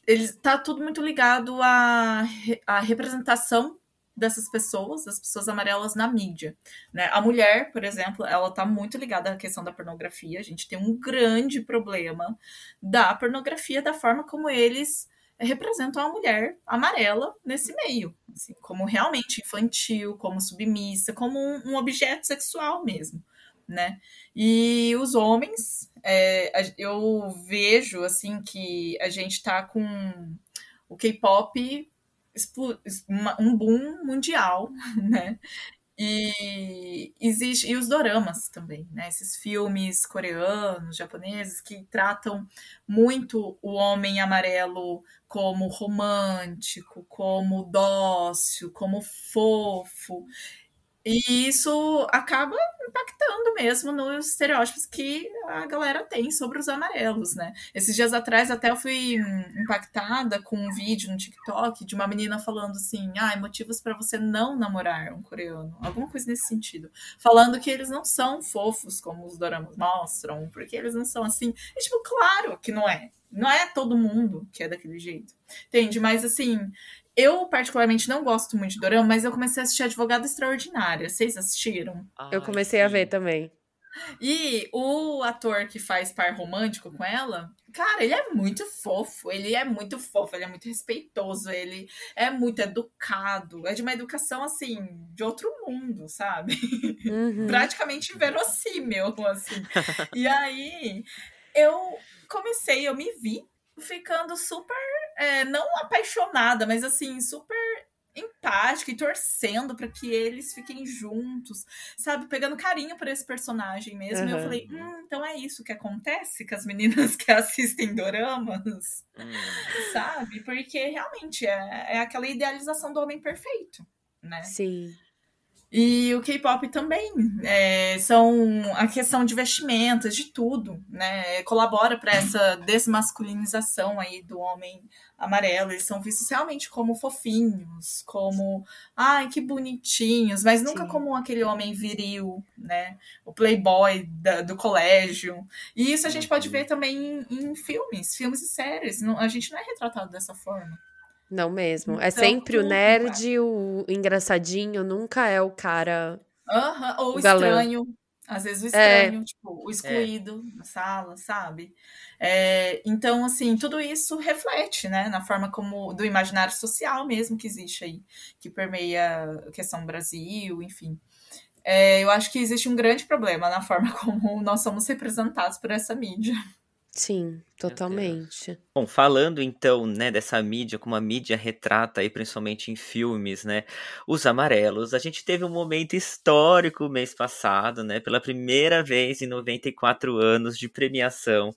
ele está tudo muito ligado à, à representação dessas pessoas, das pessoas amarelas na mídia. Né? A mulher, por exemplo, ela está muito ligada à questão da pornografia. A gente tem um grande problema da pornografia, da forma como eles representam a mulher amarela nesse meio, assim, como realmente infantil, como submissa, como um, um objeto sexual mesmo, né? E os homens, é, eu vejo assim que a gente tá com o K-pop um boom mundial, né? E existe e os doramas também, né? Esses filmes coreanos, japoneses que tratam muito o homem amarelo como romântico, como dócil, como fofo. E isso acaba impactando mesmo nos estereótipos que a galera tem sobre os amarelos, né? Esses dias atrás até eu fui impactada com um vídeo no TikTok de uma menina falando assim: ah, motivos para você não namorar um coreano. Alguma coisa nesse sentido. Falando que eles não são fofos como os doramas mostram, porque eles não são assim. E, tipo, claro que não é. Não é todo mundo que é daquele jeito. Entende? Mas assim, eu, particularmente, não gosto muito de dorama, mas eu comecei a assistir Advogada Extraordinária. Vocês assistiram? Ai, eu comecei sim. a ver também. E o ator que faz par romântico com ela, cara, ele é muito fofo. Ele é muito fofo, ele é muito respeitoso, ele é muito educado. É de uma educação, assim, de outro mundo, sabe? Uhum. Praticamente inverossímil, assim. e aí, eu comecei, eu me vi ficando super, é, não apaixonada, mas assim, super empática e torcendo para que eles fiquem juntos, sabe? Pegando carinho por esse personagem mesmo. Uhum. E eu falei, hum, então é isso que acontece com as meninas que assistem doramas, uhum. sabe? Porque realmente é, é aquela idealização do homem perfeito, né? Sim. E o K-pop também é, são a questão de vestimentas, de tudo, né? Colabora para essa desmasculinização aí do homem amarelo. Eles são vistos realmente como fofinhos, como ai que bonitinhos, mas nunca Sim. como aquele homem viril, né? O playboy da, do colégio. E isso a gente pode uhum. ver também em, em filmes, filmes e séries. Não, a gente não é retratado dessa forma. Não mesmo. É então, é sempre o nerd, o engraçadinho, nunca é o cara. Aham, ou o estranho. Às vezes o é. estranho, é. tipo, o excluído é. na sala, sabe? É, então, assim, tudo isso reflete, né, na forma como do imaginário social mesmo que existe aí, que permeia a questão Brasil, enfim. É, eu acho que existe um grande problema na forma como nós somos representados por essa mídia. Sim, totalmente. Bom, falando então, né, dessa mídia, como a mídia retrata aí, principalmente em filmes, né, os amarelos, a gente teve um momento histórico mês passado, né, pela primeira vez em 94 anos de premiação,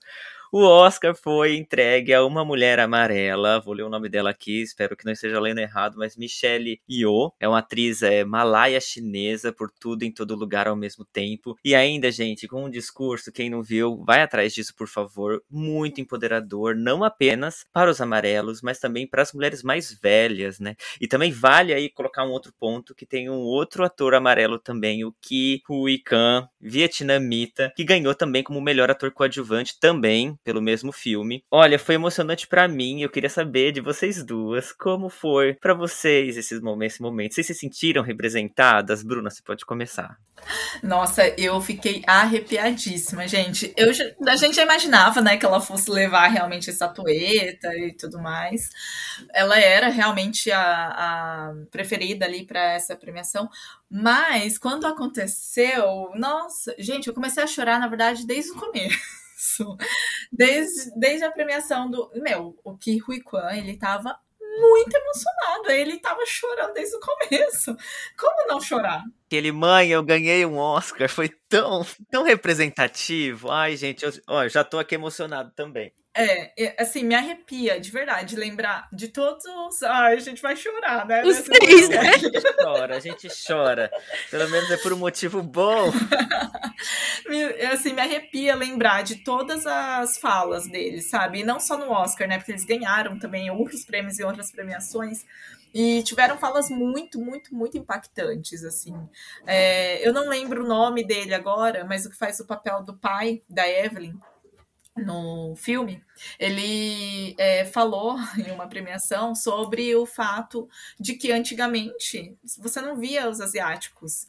o Oscar foi entregue a uma mulher amarela, vou ler o nome dela aqui, espero que não esteja lendo errado, mas Michelle Yeoh, é uma atriz é, malaia chinesa, por tudo em todo lugar ao mesmo tempo. E ainda, gente, com um discurso, quem não viu, vai atrás disso, por favor, muito empoderador, não apenas para os amarelos, mas também para as mulheres mais velhas, né? E também vale aí colocar um outro ponto, que tem um outro ator amarelo também, o Ki Hui Kan, vietnamita, que ganhou também como melhor ator coadjuvante também pelo mesmo filme. Olha, foi emocionante para mim. Eu queria saber de vocês duas como foi para vocês esses momentos, esse momento. Vocês se sentiram representadas? Bruna, você pode começar. Nossa, eu fiquei arrepiadíssima, gente. Eu, a gente já imaginava, né, que ela fosse levar realmente a estatueta e tudo mais. Ela era realmente a, a preferida ali para essa premiação. Mas quando aconteceu, nossa, gente, eu comecei a chorar, na verdade, desde o começo isso. Desde, desde a premiação do. Meu, o Ki Hui Kwan, ele tava muito emocionado. Ele tava chorando desde o começo. Como não chorar? Aquele mãe, eu ganhei um Oscar, foi tão, tão representativo. Ai, gente, eu, ó, já tô aqui emocionado também. É, assim, me arrepia, de verdade, lembrar de todos os. Ai, a gente vai chorar, né? Os três, né? A gente chora, a gente chora. Pelo menos é por um motivo bom. assim, me arrepia lembrar de todas as falas deles, sabe? E não só no Oscar, né? Porque eles ganharam também outros prêmios e outras premiações. E tiveram falas muito, muito, muito impactantes, assim. É, eu não lembro o nome dele agora, mas o que faz o papel do pai da Evelyn no filme, ele é, falou em uma premiação sobre o fato de que antigamente você não via os asiáticos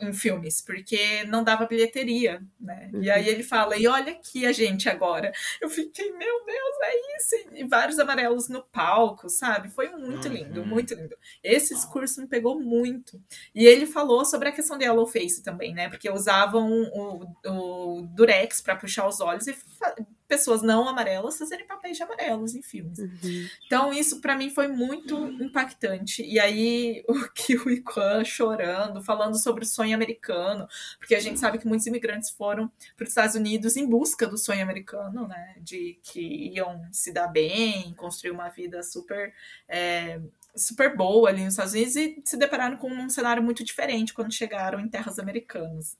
em filmes, porque não dava bilheteria, né? Uhum. E aí ele fala, e olha aqui a gente agora. Eu fiquei, meu Deus, é isso! E vários amarelos no palco, sabe? Foi muito uhum. lindo, muito lindo. Esse discurso me pegou muito. E ele falou sobre a questão de yellow face também, né? Porque usavam o, o durex para puxar os olhos e pessoas não amarelas fazerem papéis de amarelos em filmes. Uhum. Então, isso para mim foi muito impactante. E aí, o o Iquan chorando, falando sobre o sonho americano, porque a gente sabe que muitos imigrantes foram para os Estados Unidos em busca do sonho americano, né? De que iam se dar bem, construir uma vida super. É, super boa ali nos Estados Unidos e se depararam com um cenário muito diferente quando chegaram em terras americanas.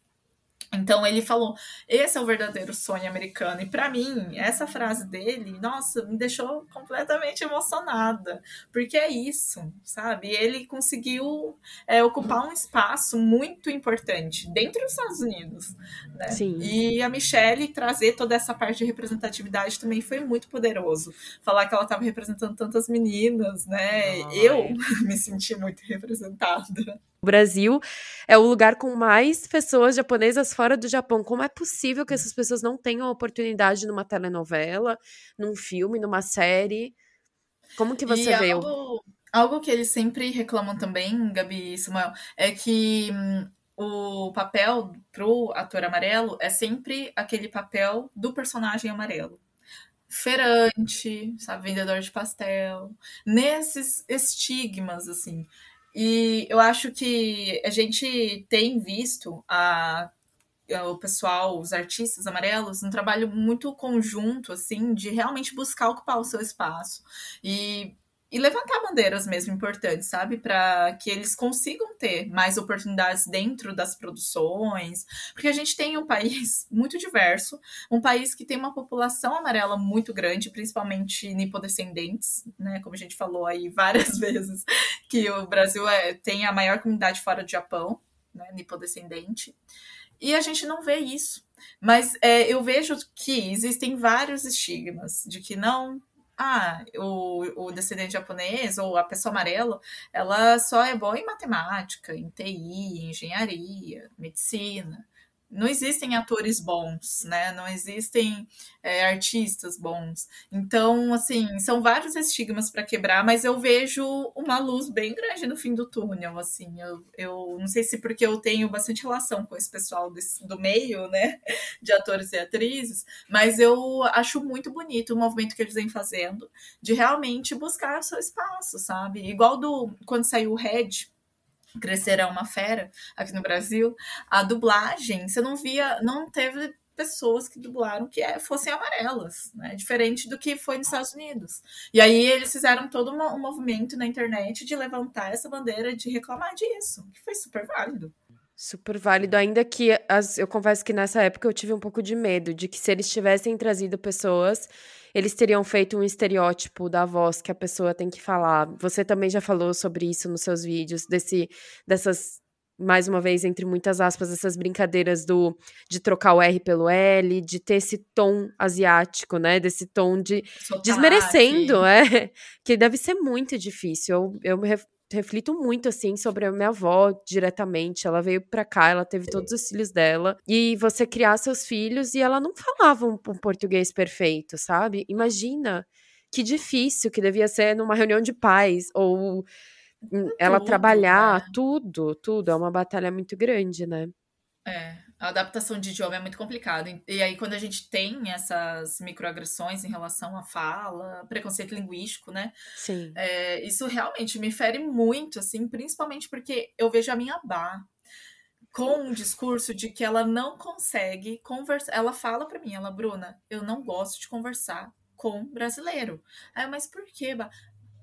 Então ele falou: esse é o verdadeiro sonho americano. E para mim, essa frase dele, nossa, me deixou completamente emocionada, porque é isso, sabe? Ele conseguiu é, ocupar um espaço muito importante dentro dos Estados Unidos. Né? Sim. E a Michelle trazer toda essa parte de representatividade também foi muito poderoso. Falar que ela estava representando tantas meninas, né? Ai. Eu me senti muito representada. O Brasil é o lugar com mais pessoas japonesas fora do Japão. Como é possível que essas pessoas não tenham oportunidade numa telenovela, num filme, numa série? Como que você e vê? Algo, algo que eles sempre reclamam também, Gabi e Samuel, é que hum, o papel pro ator amarelo é sempre aquele papel do personagem amarelo feirante, sabe, vendedor de pastel, nesses estigmas assim. E eu acho que a gente tem visto a, o pessoal, os artistas amarelos, um trabalho muito conjunto, assim, de realmente buscar ocupar o seu espaço. E e levantar bandeiras mesmo importantes, sabe? Para que eles consigam ter mais oportunidades dentro das produções. Porque a gente tem um país muito diverso, um país que tem uma população amarela muito grande, principalmente nipodescendentes, né? Como a gente falou aí várias vezes, que o Brasil é, tem a maior comunidade fora do Japão, né? Nipodescendente. E a gente não vê isso. Mas é, eu vejo que existem vários estigmas de que não, ah, o, o descendente japonês ou a pessoa amarela, ela só é boa em matemática, em TI, em engenharia, medicina não existem atores bons, né? Não existem é, artistas bons. Então, assim, são vários estigmas para quebrar, mas eu vejo uma luz bem grande no fim do túnel, assim. Eu, eu não sei se porque eu tenho bastante relação com esse pessoal desse, do meio, né? De atores e atrizes, mas eu acho muito bonito o movimento que eles vêm fazendo de realmente buscar o seu espaço, sabe? Igual do quando saiu o Red, Crescer é uma fera aqui no Brasil, a dublagem, você não via, não teve pessoas que dublaram que é, fossem amarelas, né? Diferente do que foi nos Estados Unidos. E aí eles fizeram todo um movimento na internet de levantar essa bandeira, de reclamar disso, que foi super válido. Super válido, ainda que as, eu confesso que nessa época eu tive um pouco de medo de que se eles tivessem trazido pessoas eles teriam feito um estereótipo da voz que a pessoa tem que falar. Você também já falou sobre isso nos seus vídeos, desse, dessas mais uma vez, entre muitas aspas, essas brincadeiras do de trocar o R pelo L, de ter esse tom asiático, né? Desse tom de Sotaque. desmerecendo, é. Que deve ser muito difícil. Eu, eu me reflito muito, assim, sobre a minha avó diretamente. Ela veio pra cá, ela teve todos os filhos dela. E você criar seus filhos e ela não falava um, um português perfeito, sabe? Imagina que difícil que devia ser numa reunião de pais ou ela trabalhar, né? tudo, tudo. É uma batalha muito grande, né? É, a adaptação de idioma é muito complicado. E aí, quando a gente tem essas microagressões em relação à fala, preconceito linguístico, né? Sim. É, isso realmente me fere muito, assim, principalmente porque eu vejo a minha Bá. com um discurso de que ela não consegue conversar. Ela fala para mim, ela, Bruna, eu não gosto de conversar com brasileiro. Aí, mas por quê?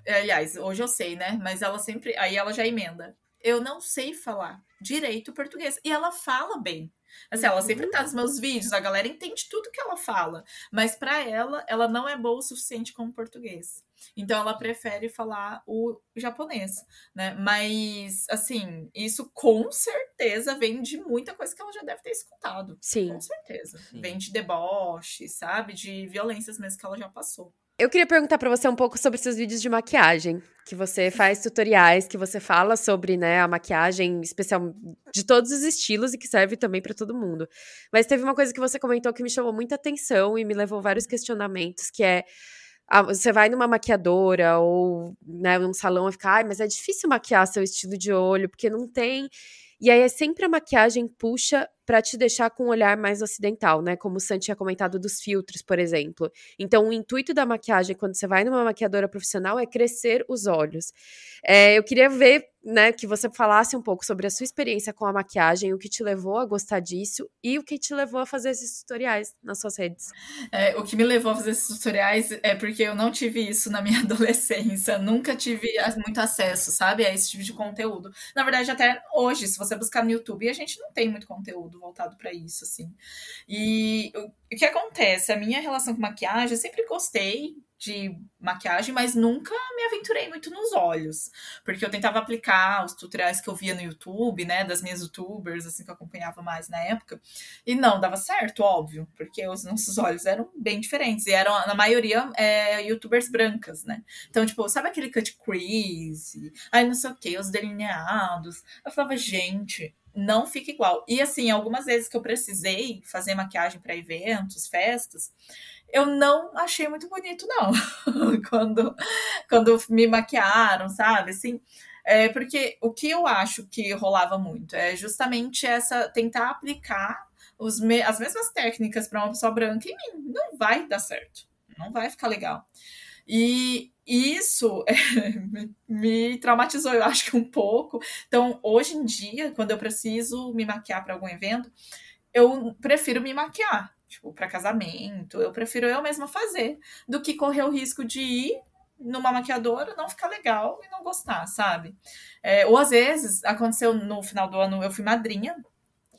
Aliás, hoje eu sei, né? Mas ela sempre. Aí ela já emenda. Eu não sei falar direito português. E ela fala bem. Assim, ela sempre tá nos meus vídeos, a galera entende tudo que ela fala, mas para ela, ela não é boa o suficiente como português. Então ela prefere falar o japonês, né? Mas assim, isso com certeza vem de muita coisa que ela já deve ter escutado. Sim. Com certeza. Sim. Vem de deboche, sabe? De violências mesmo que ela já passou. Eu queria perguntar para você um pouco sobre seus vídeos de maquiagem, que você faz tutoriais, que você fala sobre, né, a maquiagem especial de todos os estilos e que serve também para todo mundo. Mas teve uma coisa que você comentou que me chamou muita atenção e me levou vários questionamentos, que é ah, você vai numa maquiadora ou né, num salão e fica, ai, mas é difícil maquiar seu estilo de olho, porque não tem. E aí é sempre a maquiagem puxa para te deixar com um olhar mais ocidental, né? Como o Sam tinha comentado dos filtros, por exemplo. Então, o intuito da maquiagem, quando você vai numa maquiadora profissional, é crescer os olhos. É, eu queria ver, né, que você falasse um pouco sobre a sua experiência com a maquiagem, o que te levou a gostar disso e o que te levou a fazer esses tutoriais nas suas redes. É, o que me levou a fazer esses tutoriais é porque eu não tive isso na minha adolescência, nunca tive muito acesso, sabe, a esse tipo de conteúdo. Na verdade, até hoje, se você buscar no YouTube, a gente não tem muito conteúdo conteúdo voltado para isso, assim. E o, o que acontece? A minha relação com maquiagem, eu sempre gostei de maquiagem, mas nunca me aventurei muito nos olhos, porque eu tentava aplicar os tutoriais que eu via no YouTube, né, das minhas youtubers, assim, que eu acompanhava mais na época, e não dava certo, óbvio, porque os nossos olhos eram bem diferentes, e eram, na maioria, é, youtubers brancas, né, então, tipo, sabe aquele cut crease, aí não sei o que, os delineados, eu falava, gente, não fica igual. E assim, algumas vezes que eu precisei fazer maquiagem para eventos, festas, eu não achei muito bonito, não. quando, quando me maquiaram, sabe? Assim, é porque o que eu acho que rolava muito é justamente essa tentar aplicar me as mesmas técnicas para uma pessoa branca em mim. Não vai dar certo. Não vai ficar legal. E isso é, me traumatizou, eu acho que um pouco. Então, hoje em dia, quando eu preciso me maquiar para algum evento, eu prefiro me maquiar, tipo, para casamento, eu prefiro eu mesma fazer, do que correr o risco de ir numa maquiadora, não ficar legal e não gostar, sabe? É, ou às vezes, aconteceu no final do ano, eu fui madrinha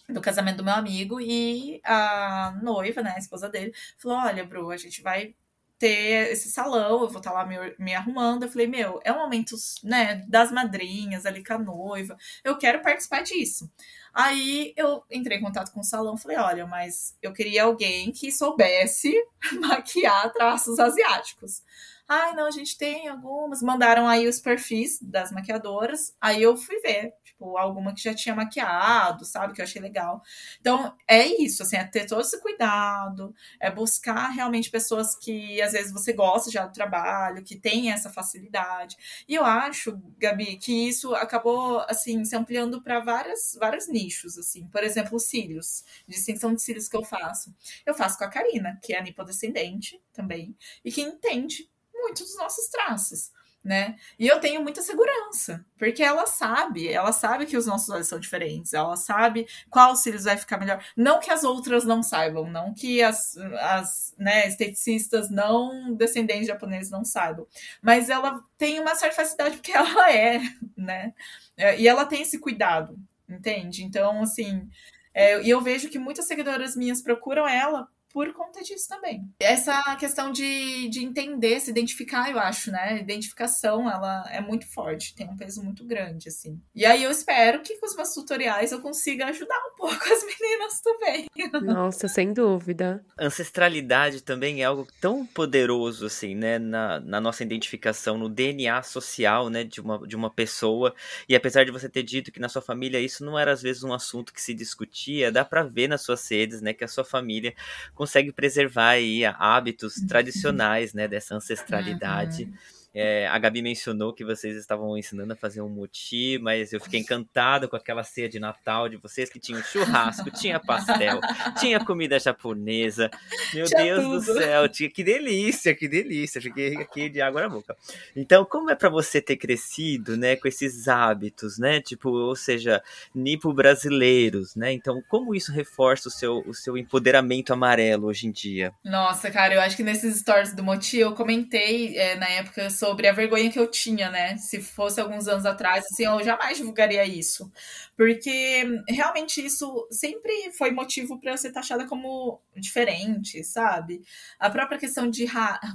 do casamento do meu amigo e a noiva, né, a esposa dele, falou: Olha, Bru, a gente vai ter esse salão, eu vou estar tá lá me, me arrumando. Eu falei, meu, é um momento, né, das madrinhas ali com a noiva, eu quero participar disso. Aí eu entrei em contato com o salão, falei, olha, mas eu queria alguém que soubesse maquiar traços asiáticos. Ai, não, a gente tem algumas. Mandaram aí os perfis das maquiadoras. Aí eu fui ver tipo, alguma que já tinha maquiado, sabe? Que eu achei legal. Então, é isso, assim, é ter todo esse cuidado, é buscar realmente pessoas que às vezes você gosta já do trabalho, que tem essa facilidade. E eu acho, Gabi, que isso acabou, assim, se ampliando para várias, vários nichos, assim. Por exemplo, os cílios, distinção de cílios que eu faço. Eu faço com a Karina, que é nipodescendente também, e que entende muito dos nossos traços né? E eu tenho muita segurança, porque ela sabe, ela sabe que os nossos olhos são diferentes, ela sabe qual cílios vai ficar melhor. Não que as outras não saibam, não que as, as né, esteticistas não descendentes japoneses não saibam, mas ela tem uma certa facilidade porque ela é, né? É, e ela tem esse cuidado, entende? Então, assim, é, e eu vejo que muitas seguidoras minhas procuram ela por conta disso também. Essa questão de, de entender, se identificar, eu acho, né? Identificação, ela é muito forte, tem um peso muito grande, assim. E aí eu espero que com os meus tutoriais eu consiga ajudar um pouco as meninas também. Nossa, sem dúvida. Ancestralidade também é algo tão poderoso, assim, né? Na, na nossa identificação, no DNA social, né? De uma, de uma pessoa. E apesar de você ter dito que na sua família isso não era às vezes um assunto que se discutia, dá para ver nas suas redes, né? Que a sua família consegue preservar aí hábitos uhum. tradicionais, né, dessa ancestralidade. Uhum. É, a Gabi mencionou que vocês estavam ensinando a fazer um moti, mas eu fiquei encantado com aquela ceia de Natal de vocês que tinham churrasco, tinha pastel, tinha comida japonesa. Meu tinha Deus tudo. do céu, tinha que delícia, que delícia. Fiquei aqui de água na boca. Então, como é para você ter crescido, né, com esses hábitos, né? Tipo, ou seja, nipo brasileiros, né? Então, como isso reforça o seu, o seu empoderamento amarelo hoje em dia? Nossa, cara, eu acho que nesses stories do Moti eu comentei é, na época sobre a vergonha que eu tinha, né? Se fosse alguns anos atrás, assim, eu jamais divulgaria isso. Porque realmente isso sempre foi motivo para eu ser taxada como diferente, sabe? A própria questão de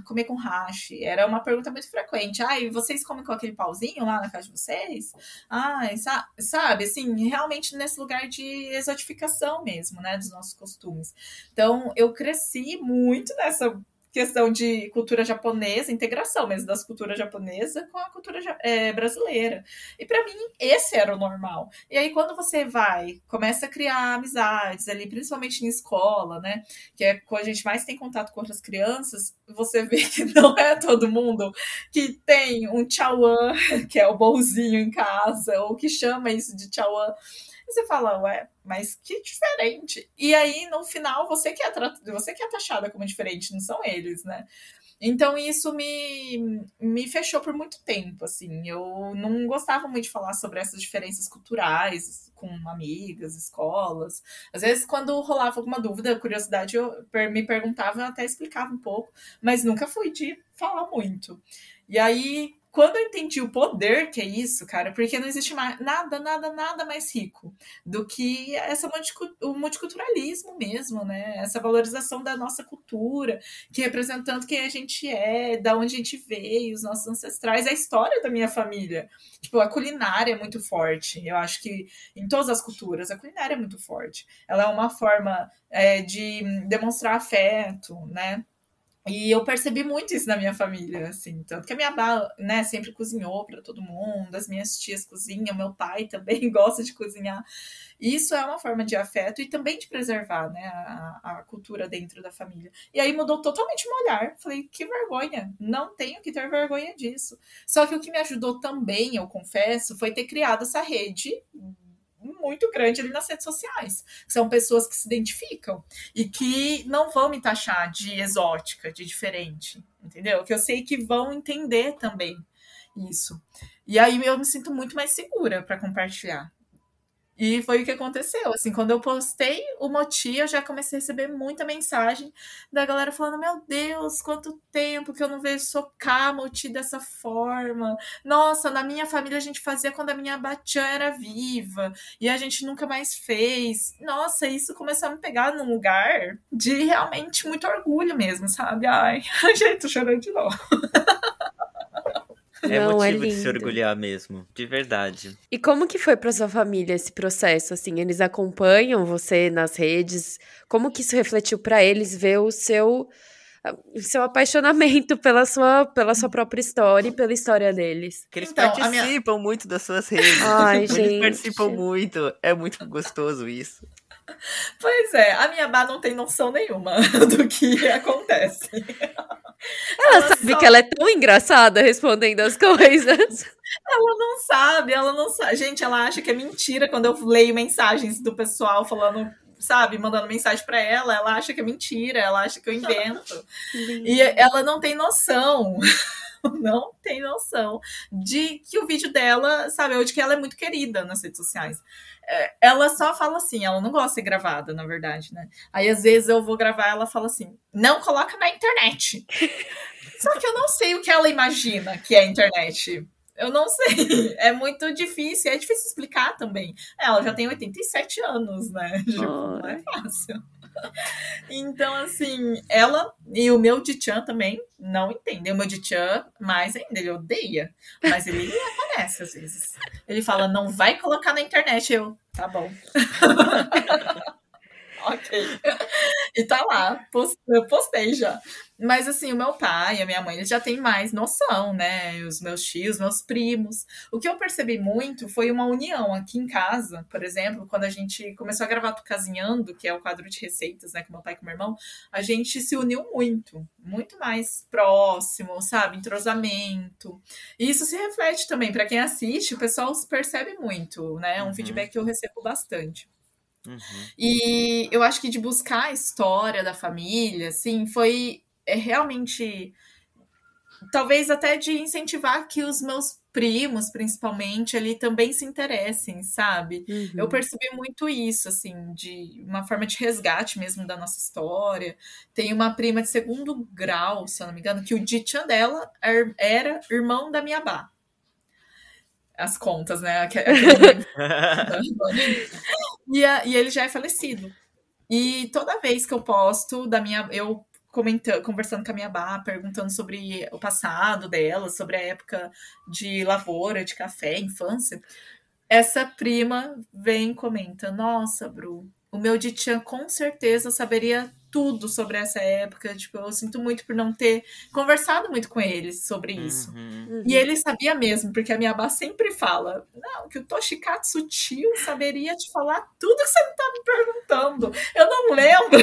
comer com hash era uma pergunta muito frequente. Ai, vocês comem com aquele pauzinho lá na casa de vocês? Ai, sa sabe? Assim, realmente nesse lugar de exotificação mesmo, né? Dos nossos costumes. Então, eu cresci muito nessa questão de cultura japonesa, integração mesmo das culturas japonesa com a cultura é, brasileira. E para mim, esse era o normal. E aí, quando você vai, começa a criar amizades ali, principalmente em escola, né? Que é quando a gente mais tem contato com outras crianças, você vê que não é todo mundo que tem um tchauan, que é o bolzinho em casa, ou que chama isso de tchauan você fala, ué, mas que diferente. E aí, no final, você que é, você que é taxada como diferente, não são eles, né? Então isso me, me fechou por muito tempo, assim. Eu não gostava muito de falar sobre essas diferenças culturais com amigas, escolas. Às vezes, quando rolava alguma dúvida, curiosidade, eu me perguntava, eu até explicava um pouco, mas nunca fui de falar muito. E aí, quando eu entendi o poder que é isso, cara, porque não existe mais, nada, nada, nada mais rico do que essa o multiculturalismo mesmo, né? Essa valorização da nossa cultura, que representando quem a gente é, da onde a gente veio, os nossos ancestrais, a história da minha família. Tipo, a culinária é muito forte. Eu acho que em todas as culturas a culinária é muito forte. Ela é uma forma é, de demonstrar afeto, né? E eu percebi muito isso na minha família, assim, tanto que a minha avó, né, sempre cozinhou para todo mundo, as minhas tias cozinham, meu pai também gosta de cozinhar. Isso é uma forma de afeto e também de preservar, né, a, a cultura dentro da família. E aí mudou totalmente meu olhar. Falei, que vergonha, não tenho que ter vergonha disso. Só que o que me ajudou também, eu confesso, foi ter criado essa rede muito grande ali nas redes sociais. São pessoas que se identificam e que não vão me taxar de exótica, de diferente, entendeu? Que eu sei que vão entender também isso. E aí eu me sinto muito mais segura para compartilhar. E foi o que aconteceu. Assim, quando eu postei o Moti, eu já comecei a receber muita mensagem da galera falando: Meu Deus, quanto tempo que eu não vejo socar Moti dessa forma. Nossa, na minha família a gente fazia quando a minha Batian era viva e a gente nunca mais fez. Nossa, isso começou a me pegar num lugar de realmente muito orgulho mesmo, sabe? Ai, gente, tô chorando de novo. É Não, é motivo é de se orgulhar mesmo, de verdade. E como que foi para sua família esse processo? Assim, eles acompanham você nas redes? Como que isso refletiu para eles ver o seu o seu apaixonamento pela sua, pela sua própria história e pela história deles. Que eles então, participam minha... muito das suas redes. Ai, gente. Eles participam muito. É muito gostoso isso. Pois é, a minha Bá não tem noção nenhuma do que acontece. Ela, ela sabe só... que ela é tão engraçada respondendo as coisas. Ela não sabe, ela não sabe. Gente, ela acha que é mentira quando eu leio mensagens do pessoal falando, sabe, mandando mensagem para ela. Ela acha que é mentira, ela acha que eu invento. e ela não tem noção. não tem noção de que o vídeo dela, sabe, ou de que ela é muito querida nas redes sociais. É, ela só fala assim, ela não gosta de ser gravada, na verdade, né? Aí às vezes eu vou gravar, ela fala assim: não coloca na internet. Só que eu não sei o que ela imagina que é a internet. Eu não sei. É muito difícil. É difícil explicar também. Ela já tem 87 anos, né? Tipo, não é fácil. Então, assim, ela e o meu Dichan também não entendem. O meu Dichan, mais ainda, ele odeia. Mas ele aparece às vezes. Ele fala, não vai colocar na internet. Eu, tá bom. ok. E tá lá, eu postei já. Mas assim, o meu pai e a minha mãe, eles já têm mais noção, né? Os meus tios, meus primos. O que eu percebi muito foi uma união aqui em casa, por exemplo, quando a gente começou a gravar Casinhando, que é o quadro de receitas, né, com meu pai e com meu irmão, a gente se uniu muito, muito mais próximo, sabe? Entrosamento. E isso se reflete também para quem assiste, o pessoal percebe muito, né? É um uhum. feedback que eu recebo bastante. Uhum. E eu acho que de buscar a história da família, assim, foi é realmente talvez até de incentivar que os meus primos, principalmente, ali também se interessem, sabe? Uhum. Eu percebi muito isso, assim, de uma forma de resgate mesmo da nossa história. Tem uma prima de segundo grau, se eu não me engano, que o Dichan dela er, era irmão da minha Bá. As contas, né? e, a, e ele já é falecido. E toda vez que eu posto da minha. Eu comentando, conversando com a minha Bá, perguntando sobre o passado dela, sobre a época de lavoura, de café, infância. Essa prima vem e comenta: Nossa, Bru, o meu Ditian com certeza saberia tudo sobre essa época. Tipo, eu sinto muito por não ter conversado muito com eles sobre isso. Uhum. E ele sabia mesmo, porque a minha Bá sempre fala: Não, que o Toshikatsu tio saberia te falar tudo que você não tá me perguntando. Eu não lembro.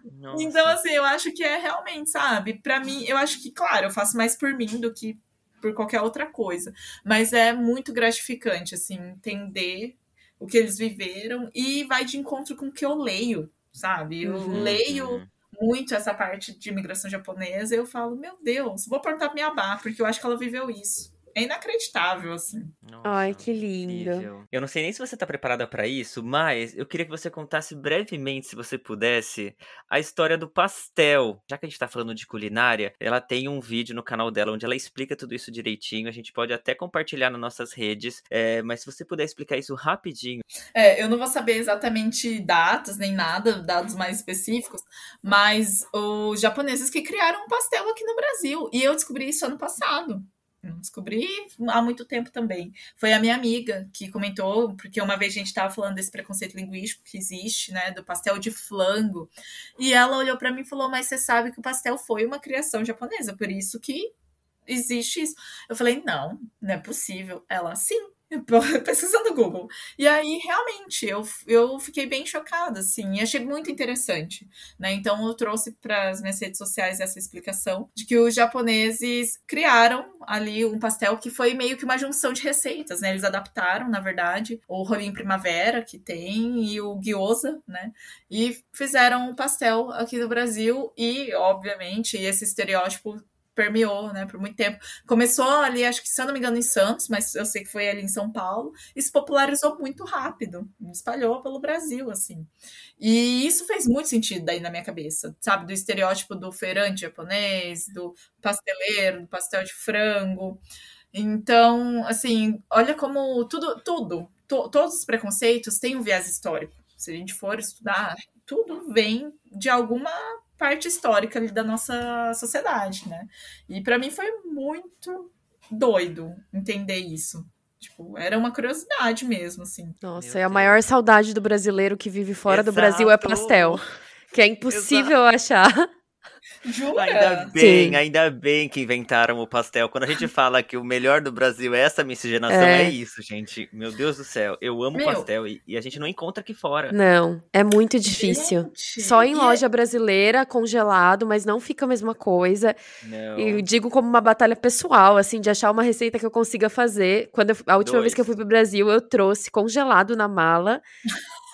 Nossa. Então, assim, eu acho que é realmente, sabe? Para mim, eu acho que, claro, eu faço mais por mim do que por qualquer outra coisa. Mas é muito gratificante, assim, entender o que eles viveram e vai de encontro com o que eu leio, sabe? Eu uhum, leio uhum. muito essa parte de imigração japonesa e eu falo, meu Deus, vou perguntar pra minha Bá, porque eu acho que ela viveu isso é inacreditável, assim. Nossa, Ai, que lindo. Incrível. Eu não sei nem se você tá preparada para isso, mas eu queria que você contasse brevemente, se você pudesse, a história do pastel. Já que a gente tá falando de culinária, ela tem um vídeo no canal dela onde ela explica tudo isso direitinho. A gente pode até compartilhar nas nossas redes, é, mas se você puder explicar isso rapidinho. É, eu não vou saber exatamente datas nem nada, dados mais específicos, mas os japoneses que criaram um pastel aqui no Brasil. E eu descobri isso ano passado. Descobri há muito tempo também. Foi a minha amiga que comentou, porque uma vez a gente estava falando desse preconceito linguístico que existe, né, do pastel de flango, e ela olhou para mim e falou: Mas você sabe que o pastel foi uma criação japonesa, por isso que existe isso. Eu falei: Não, não é possível. Ela, sim, pesquisando no Google. E aí, realmente, eu, eu fiquei bem chocada, assim, e achei muito interessante, né? Então, eu trouxe para as minhas redes sociais essa explicação de que os japoneses criaram ali um pastel que foi meio que uma junção de receitas, né? Eles adaptaram, na verdade, o rolinho primavera que tem e o gyoza, né? E fizeram um pastel aqui no Brasil e, obviamente, esse estereótipo permeou, né, por muito tempo. Começou ali, acho que, se eu não me engano, em Santos, mas eu sei que foi ali em São Paulo, e se popularizou muito rápido, espalhou pelo Brasil, assim. E isso fez muito sentido daí na minha cabeça, sabe? Do estereótipo do feirante japonês, do pasteleiro, do pastel de frango. Então, assim, olha como tudo, tudo, to, todos os preconceitos têm um viés histórico. Se a gente for estudar, tudo vem de alguma parte histórica ali da nossa sociedade, né? E para mim foi muito doido entender isso. Tipo, era uma curiosidade mesmo, assim. Nossa, é a maior saudade do brasileiro que vive fora Exato. do Brasil é pastel. Que é impossível Exato. achar. Jura? Ainda bem, Sim. ainda bem que inventaram o pastel. Quando a gente fala que o melhor do Brasil é essa miscigenação, é, é isso, gente. Meu Deus do céu, eu amo Meu. pastel e, e, a gente não encontra aqui fora. Não, é muito difícil. Gente, Só em loja brasileira, congelado, mas não fica a mesma coisa. Não. E digo como uma batalha pessoal, assim, de achar uma receita que eu consiga fazer. Quando eu, a última Dois. vez que eu fui pro Brasil, eu trouxe congelado na mala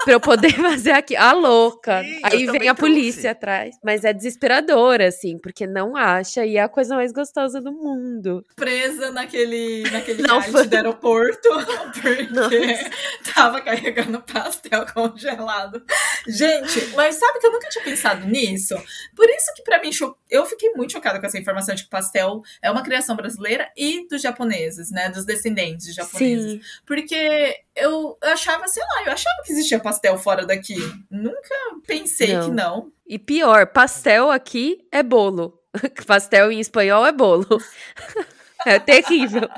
pra eu poder fazer aqui. A louca. Sim, Aí vem a polícia atrás. Mas é desesperador, assim, porque não acha e é a coisa mais gostosa do mundo. Presa naquele, naquele não foi... do aeroporto, porque Nossa. tava carregando pastel congelado. Gente, mas sabe que eu nunca tinha pensado nisso? Por isso que para mim eu fiquei muito chocada com essa informação de que pastel é uma criação brasileira e dos japoneses, né? Dos descendentes de japoneses. Sim. Porque eu achava, sei lá, eu achava que existia pastel fora daqui. Nunca pensei não. que não. E pior, pastel aqui é bolo. pastel em espanhol é bolo. é terrível.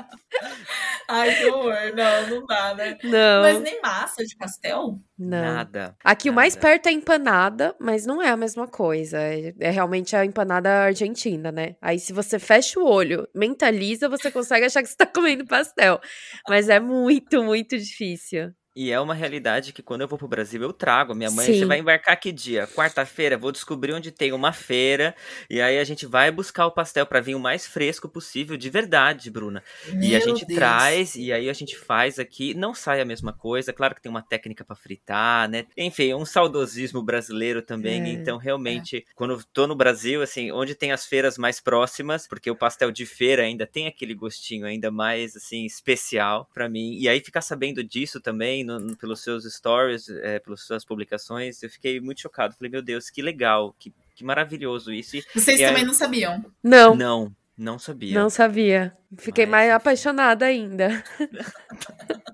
Ai, que horror. Não, não dá, né? Não. Mas nem massa de pastel? Não. Nada. Aqui o mais nada. perto é empanada, mas não é a mesma coisa. É, é realmente a empanada argentina, né? Aí se você fecha o olho, mentaliza, você consegue achar que você tá comendo pastel. Mas é muito, muito difícil. E é uma realidade que quando eu vou pro Brasil eu trago. Minha mãe, Sim. você vai embarcar que dia? Quarta-feira, vou descobrir onde tem uma feira. E aí a gente vai buscar o pastel pra vir o mais fresco possível, de verdade, Bruna. e a Meu gente Deus. traz, e aí a gente faz aqui. Não sai a mesma coisa, claro que tem uma técnica pra fritar, né? Enfim, um saudosismo brasileiro também. É, então, realmente, quando eu tô no Brasil, assim, onde tem as feiras mais próximas, porque o pastel de feira ainda tem aquele gostinho ainda mais, assim, especial pra mim. E aí ficar sabendo disso também, no- no- pelos seus stories, é, pelas suas publicações, eu fiquei muito chocado. Falei, meu Deus, que legal, que, que maravilhoso isso. E, Vocês E aí- também não sabiam. Não, não, não, não sabia. sabia. Fiquei Mas, mais apaixonada ainda.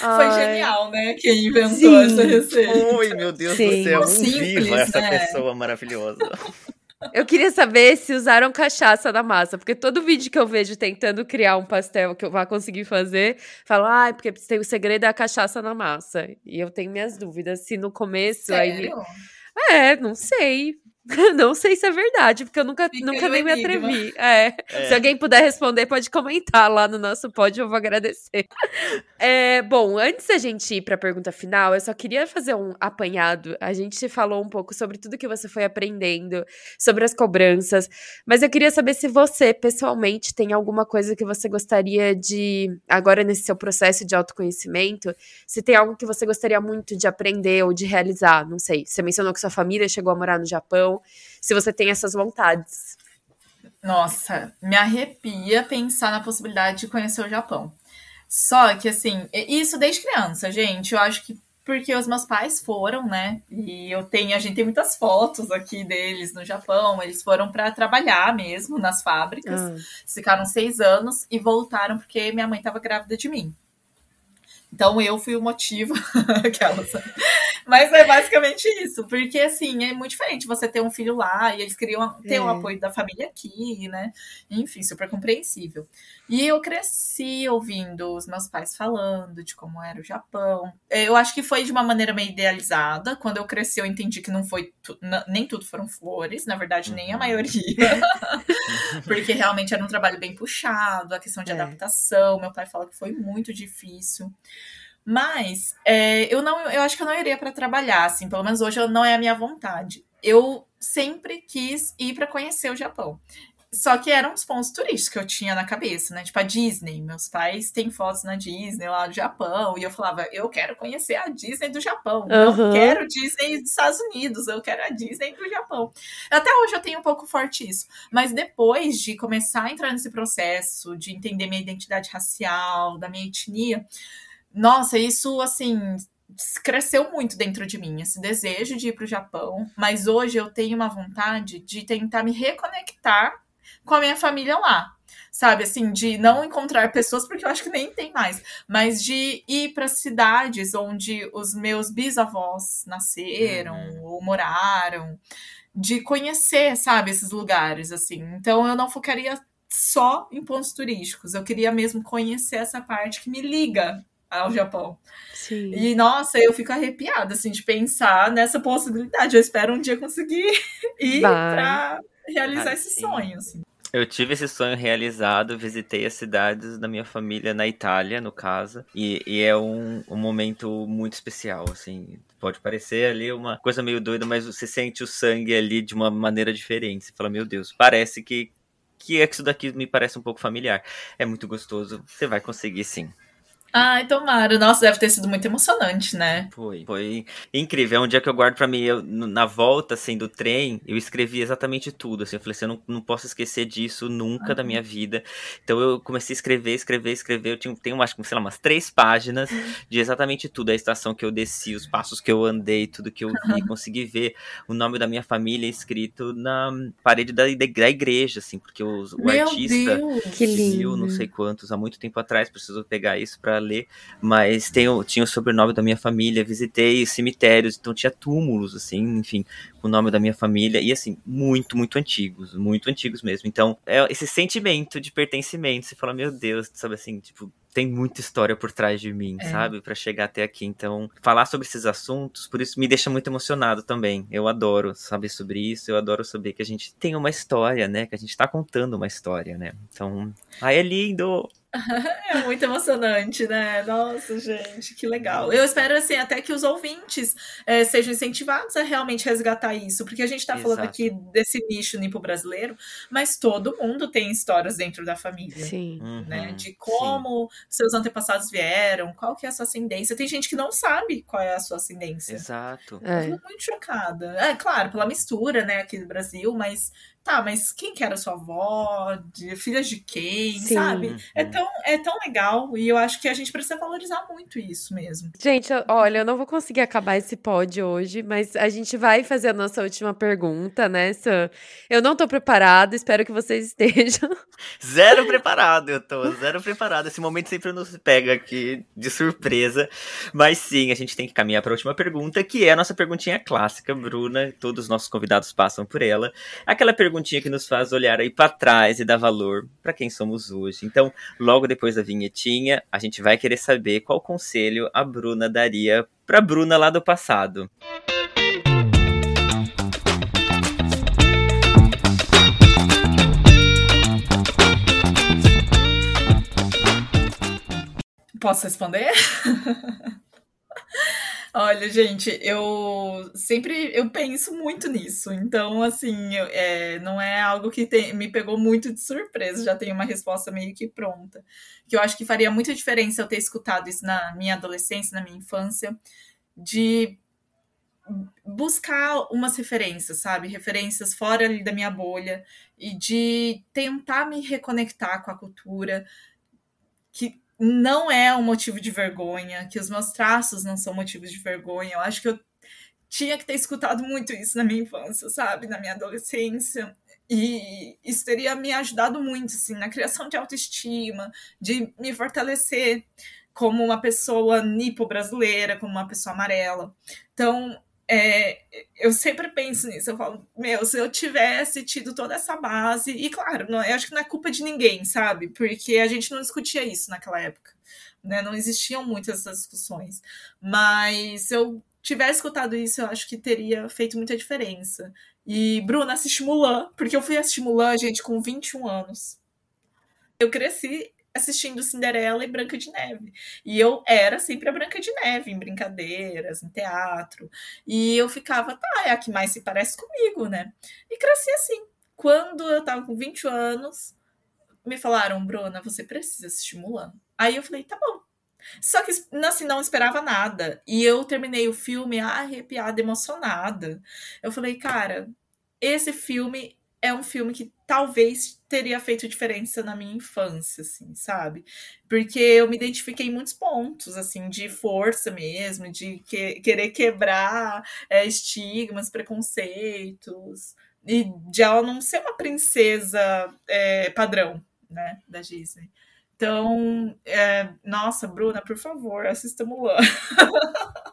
Foi Ai, genial, né? Quem inventou Sim. essa receita. Oi, meu Deus Sim. do céu, um Simples, viva essa né? pessoa maravilhosa. Eu queria saber se usaram cachaça na massa, porque todo vídeo que eu vejo tentando criar um pastel que eu vá conseguir fazer, falam, ah, porque tem o segredo é a cachaça na massa. E eu tenho minhas dúvidas se no começo aí. Sério? É, não sei. Não sei se é verdade, porque eu nunca, Fica nunca nem me atrevi. É. É. Se alguém puder responder, pode comentar lá no nosso pod, eu vou agradecer. É, bom, antes da gente ir para a pergunta final, eu só queria fazer um apanhado. A gente falou um pouco sobre tudo que você foi aprendendo, sobre as cobranças, mas eu queria saber se você, pessoalmente, tem alguma coisa que você gostaria de, agora nesse seu processo de autoconhecimento, se tem algo que você gostaria muito de aprender ou de realizar, não sei. Você mencionou que sua família chegou a morar no Japão, se você tem essas vontades. Nossa, me arrepia pensar na possibilidade de conhecer o Japão. Só que, assim, isso desde criança, gente. Eu acho que porque os meus pais foram, né? E eu tenho, a gente tem muitas fotos aqui deles no Japão. Eles foram para trabalhar mesmo nas fábricas. Ah, Ficaram seis anos e voltaram porque minha mãe estava grávida de mim. Então eu fui o motivo. Aquelas. Mas é basicamente isso. Porque, assim, é muito diferente você ter um filho lá e eles queriam ter o É. apoio da família aqui, né? Enfim, super compreensível. E eu cresci ouvindo os meus pais falando de como era o Japão. Eu acho que foi de uma maneira meio idealizada. Quando eu cresci, eu entendi que não foi. tu- Nem tudo foram flores, na verdade, nem a Uhum. maioria. Porque realmente era um trabalho bem puxado, a questão de É. adaptação. Meu pai fala que foi muito difícil. Mas é, eu não, eu acho que eu não iria para trabalhar, assim, pelo menos hoje não é a minha vontade. Eu sempre quis ir para conhecer o Japão. Só que eram os pontos turísticos que eu tinha na cabeça, né? Tipo a Disney. Meus pais têm fotos na Disney lá do Japão. E eu falava, eu quero conhecer a Disney do Japão. Não Aham. quero Disney dos Estados Unidos, eu quero a Disney do Japão. Até hoje eu tenho um pouco forte isso. Mas depois de começar a entrar nesse processo, de entender minha identidade racial, da minha etnia, nossa, isso assim cresceu muito dentro de mim, esse desejo de ir para o Japão. Mas hoje eu tenho uma vontade de tentar me reconectar com a minha família lá. Sabe, assim, de não encontrar pessoas, porque eu acho que nem tem mais, mas de ir para cidades onde os meus bisavós nasceram Uhum. ou moraram, de conhecer, sabe, esses lugares, assim. Então eu não focaria só em pontos turísticos, eu queria mesmo conhecer essa parte que me liga ao Japão. sim. E nossa, eu fico arrepiada assim de pensar nessa possibilidade. Eu espero um dia conseguir ir Vai. para realizar Ah, esse sim. sonho. Assim. Eu tive esse sonho realizado, visitei as cidades da minha família na Itália, no caso, e, e é um, um momento muito especial, assim. Pode parecer ali uma coisa meio doida, mas você sente o sangue ali de uma maneira diferente. Você fala, meu Deus, parece que, que isso daqui me parece um pouco familiar. É muito gostoso, você vai conseguir sim. Ai, tomara. Nossa, deve ter sido muito emocionante, né? Foi, foi incrível. É um dia que eu guardo pra mim. Eu, na volta, assim, do trem, eu escrevi exatamente tudo. Assim, eu falei assim, eu não, não posso esquecer disso nunca da minha vida. Então eu comecei a escrever, escrever, escrever. Eu tinha, tenho, acho que, sei lá, umas três páginas de exatamente tudo. A estação que eu desci, os passos que eu andei, tudo que eu vi. Consegui ver o nome da minha família escrito na parede da, da igreja, assim, porque os- o Meu artista Deus! Que lindo. não sei quantos há muito tempo atrás, precisou pegar isso pra ler, mas tenho, tinha o sobrenome da minha família, visitei cemitérios, então tinha túmulos, assim, enfim, com o nome da minha família, e assim, muito, muito antigos, muito antigos mesmo. Então, é esse sentimento de pertencimento, você fala, meu Deus, sabe assim, tipo, tem muita história por trás de mim, é. sabe? para chegar até aqui. Então, falar sobre esses assuntos, por isso me deixa muito emocionado também. Eu adoro saber sobre isso, eu adoro saber que a gente tem uma história, né? Que a gente tá contando uma história, né? Então, ai, é lindo! é muito emocionante, né? Nossa, gente, que legal. Eu espero, assim, até que os ouvintes é, sejam incentivados a realmente resgatar isso, porque a gente está falando aqui desse nicho nipo brasileiro, mas todo mundo tem histórias dentro da família. Sim. Né? Uhum, de como sim. seus antepassados vieram, qual que é a sua ascendência. Tem gente que não sabe qual é a sua ascendência. Exato. É. Eu muito chocada. É, claro, pela mistura, né, aqui do Brasil, mas Tá, mas quem que era sua avó? De, filhas de quem, Sim. sabe? É tão, é tão legal e eu acho que a gente precisa valorizar muito isso mesmo. Gente, olha, eu não vou conseguir acabar esse pod hoje, mas a gente vai fazer a nossa última pergunta, né, Sam? Eu não tô preparada, espero que vocês estejam. Zero preparado, eu tô, zero preparado. Esse momento sempre nos pega aqui de surpresa. Mas sim, a gente tem que caminhar para a última pergunta, que é a nossa perguntinha clássica, Bruna. Todos os nossos convidados passam por ela. Aquela pergunta perguntinha que nos faz olhar aí para trás e dar valor para quem somos hoje. Então, logo depois da vinhetinha, a gente vai querer saber qual conselho a Bruna daria para Bruna lá do passado. Posso responder? Olha, gente, eu sempre eu penso muito nisso. Então, assim, eu, é, não é algo que tem, me pegou muito de surpresa. Já tenho uma resposta meio que pronta. Que eu acho que faria muita diferença eu ter escutado isso na minha adolescência, na minha infância, de buscar umas referências, sabe? Referências fora ali da minha bolha e de tentar me reconectar com a cultura que não é um motivo de vergonha, que os meus traços não são motivos de vergonha. Eu acho que eu tinha que ter escutado muito isso na minha infância, sabe? Na minha adolescência. E isso teria me ajudado muito, assim, na criação de autoestima, de me fortalecer como uma pessoa nipo-brasileira, como uma pessoa amarela. Então, é, eu sempre penso nisso, eu falo, meu, se eu tivesse tido toda essa base, e claro, não, eu acho que não é culpa de ninguém, sabe? Porque a gente não discutia isso naquela época, né? Não existiam muitas essas discussões. Mas se eu tivesse escutado isso, eu acho que teria feito muita diferença. E, Bruna, assiste Mulan, porque eu fui assistir Mulan, gente, com 21 anos. Eu cresci assistindo Cinderela e Branca de Neve. E eu era sempre a Branca de Neve, em brincadeiras, em teatro. E eu ficava, tá, é a que mais se parece comigo, né? E cresci assim. Quando eu tava com 20 anos, me falaram, Bruna, você precisa assistir Mulan. Aí eu falei, tá bom. Só que, assim, não esperava nada. E eu terminei o filme arrepiada, emocionada. Eu falei, cara, esse filme é um filme que talvez teria feito diferença na minha infância, assim, sabe? Porque eu me identifiquei em muitos pontos, assim, de força mesmo, de que, querer quebrar é, estigmas, preconceitos, e de ela não ser uma princesa é, padrão, né, da Disney. Então, é, nossa, Bruna, por favor, assista Mulan.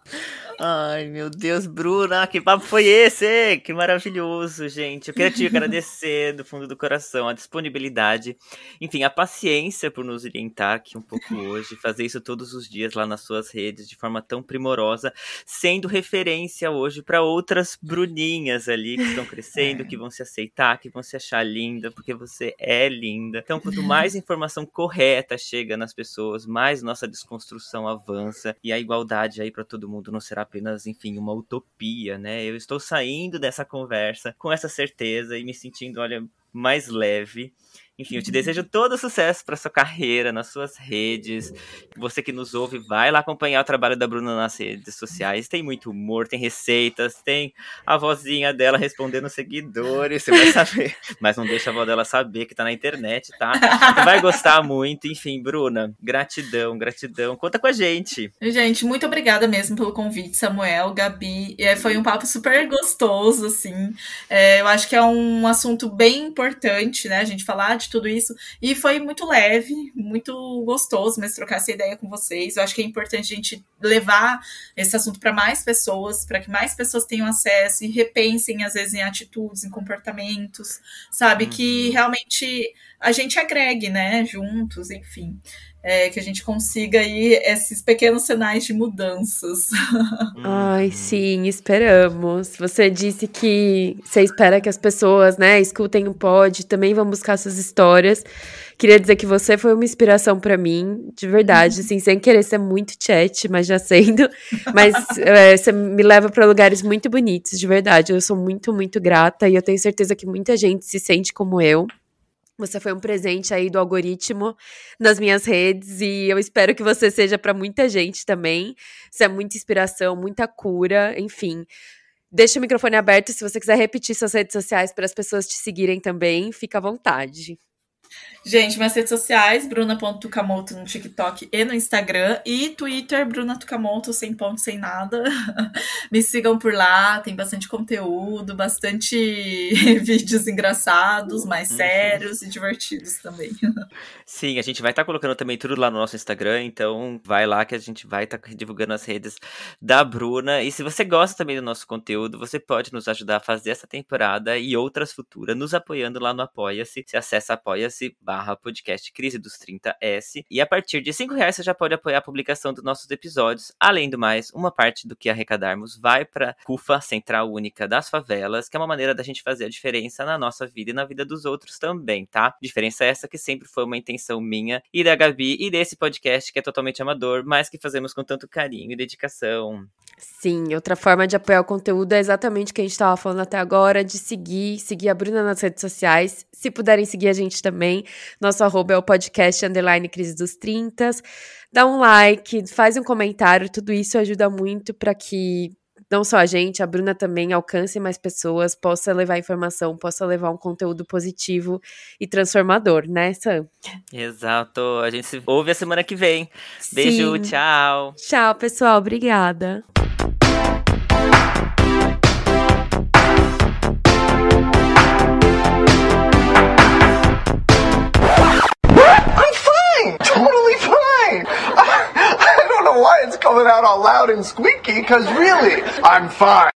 Ai, meu Deus, Bruna, que papo foi esse? Que maravilhoso, gente. Eu queria te agradecer do fundo do coração a disponibilidade, enfim, a paciência por nos orientar aqui um pouco hoje, fazer isso todos os dias lá nas suas redes de forma tão primorosa, sendo referência hoje para outras Bruninhas ali que estão crescendo, que vão se aceitar, que vão se achar linda, porque você é linda. Então, quanto mais informação correta chega nas pessoas, mais nossa desconstrução avança e a igualdade aí para todo mundo não será apenas, enfim, uma utopia, né? Eu estou saindo dessa conversa com essa certeza e me sentindo, olha, mais leve enfim, eu te desejo todo sucesso para sua carreira, nas suas redes. Você que nos ouve, vai lá acompanhar o trabalho da Bruna nas redes sociais. Tem muito humor, tem receitas, tem a vozinha dela respondendo seguidores, você vai saber. Mas não deixa a avó dela saber que tá na internet, tá? Você vai gostar muito. Enfim, Bruna, gratidão, gratidão. Conta com a gente. Gente, muito obrigada mesmo pelo convite, Samuel, Gabi. É, foi um papo super gostoso, assim. É, eu acho que é um assunto bem importante, né, a gente falar de tudo isso. E foi muito leve, muito gostoso mesmo trocar essa ideia com vocês. Eu acho que é importante a gente levar esse assunto para mais pessoas, para que mais pessoas tenham acesso e repensem, às vezes, em atitudes, em comportamentos, sabe? Uhum. Que realmente a gente agregue, né, juntos, enfim é, que a gente consiga aí esses pequenos sinais de mudanças. Ai, sim, esperamos. Você disse que você espera que as pessoas, né, escutem o pod, também vão buscar suas histórias. Queria dizer que você foi uma inspiração para mim, de verdade, assim, sem querer ser muito chat, mas já sendo. Mas é, você me leva para lugares muito bonitos, de verdade. Eu sou muito, muito grata e eu tenho certeza que muita gente se sente como eu. Você foi um presente aí do algoritmo nas minhas redes e eu espero que você seja para muita gente também. Isso é muita inspiração, muita cura, enfim. Deixa o microfone aberto se você quiser repetir suas redes sociais para as pessoas te seguirem também, fica à vontade. Gente, minhas redes sociais, bruna.tucamoto no TikTok e no Instagram. E Twitter, Bruna Tucamoto, sem ponto, sem nada. Me sigam por lá, tem bastante conteúdo, bastante vídeos engraçados, mais uhum. sérios e divertidos também. Sim, a gente vai estar tá colocando também tudo lá no nosso Instagram, então vai lá que a gente vai estar tá divulgando as redes da Bruna. E se você gosta também do nosso conteúdo, você pode nos ajudar a fazer essa temporada e outras futuras, nos apoiando lá no Apoia-se. Você acessa apoia-se barra podcast Crise dos 30S. E a partir de 5 reais você já pode apoiar a publicação dos nossos episódios. Além do mais, uma parte do que arrecadarmos vai para CUFA, Central Única das Favelas, que é uma maneira da gente fazer a diferença na nossa vida e na vida dos outros também, tá? Diferença essa que sempre foi uma intenção minha e da Gabi e desse podcast que é totalmente amador, mas que fazemos com tanto carinho e dedicação. Sim, outra forma de apoiar o conteúdo é exatamente o que a gente estava falando até agora, de seguir, seguir a Bruna nas redes sociais. Se puderem seguir a gente também, nosso arroba é o podcast underline crise dos 30. Dá um like, faz um comentário, tudo isso ajuda muito para que não só a gente, a Bruna também alcance mais pessoas, possa levar informação, possa levar um conteúdo positivo e transformador, né, Sam? Exato. A gente se ouve a semana que vem. Beijo, Sim. tchau. Tchau, pessoal. Obrigada. Coming out all loud and squeaky because really, I'm fine.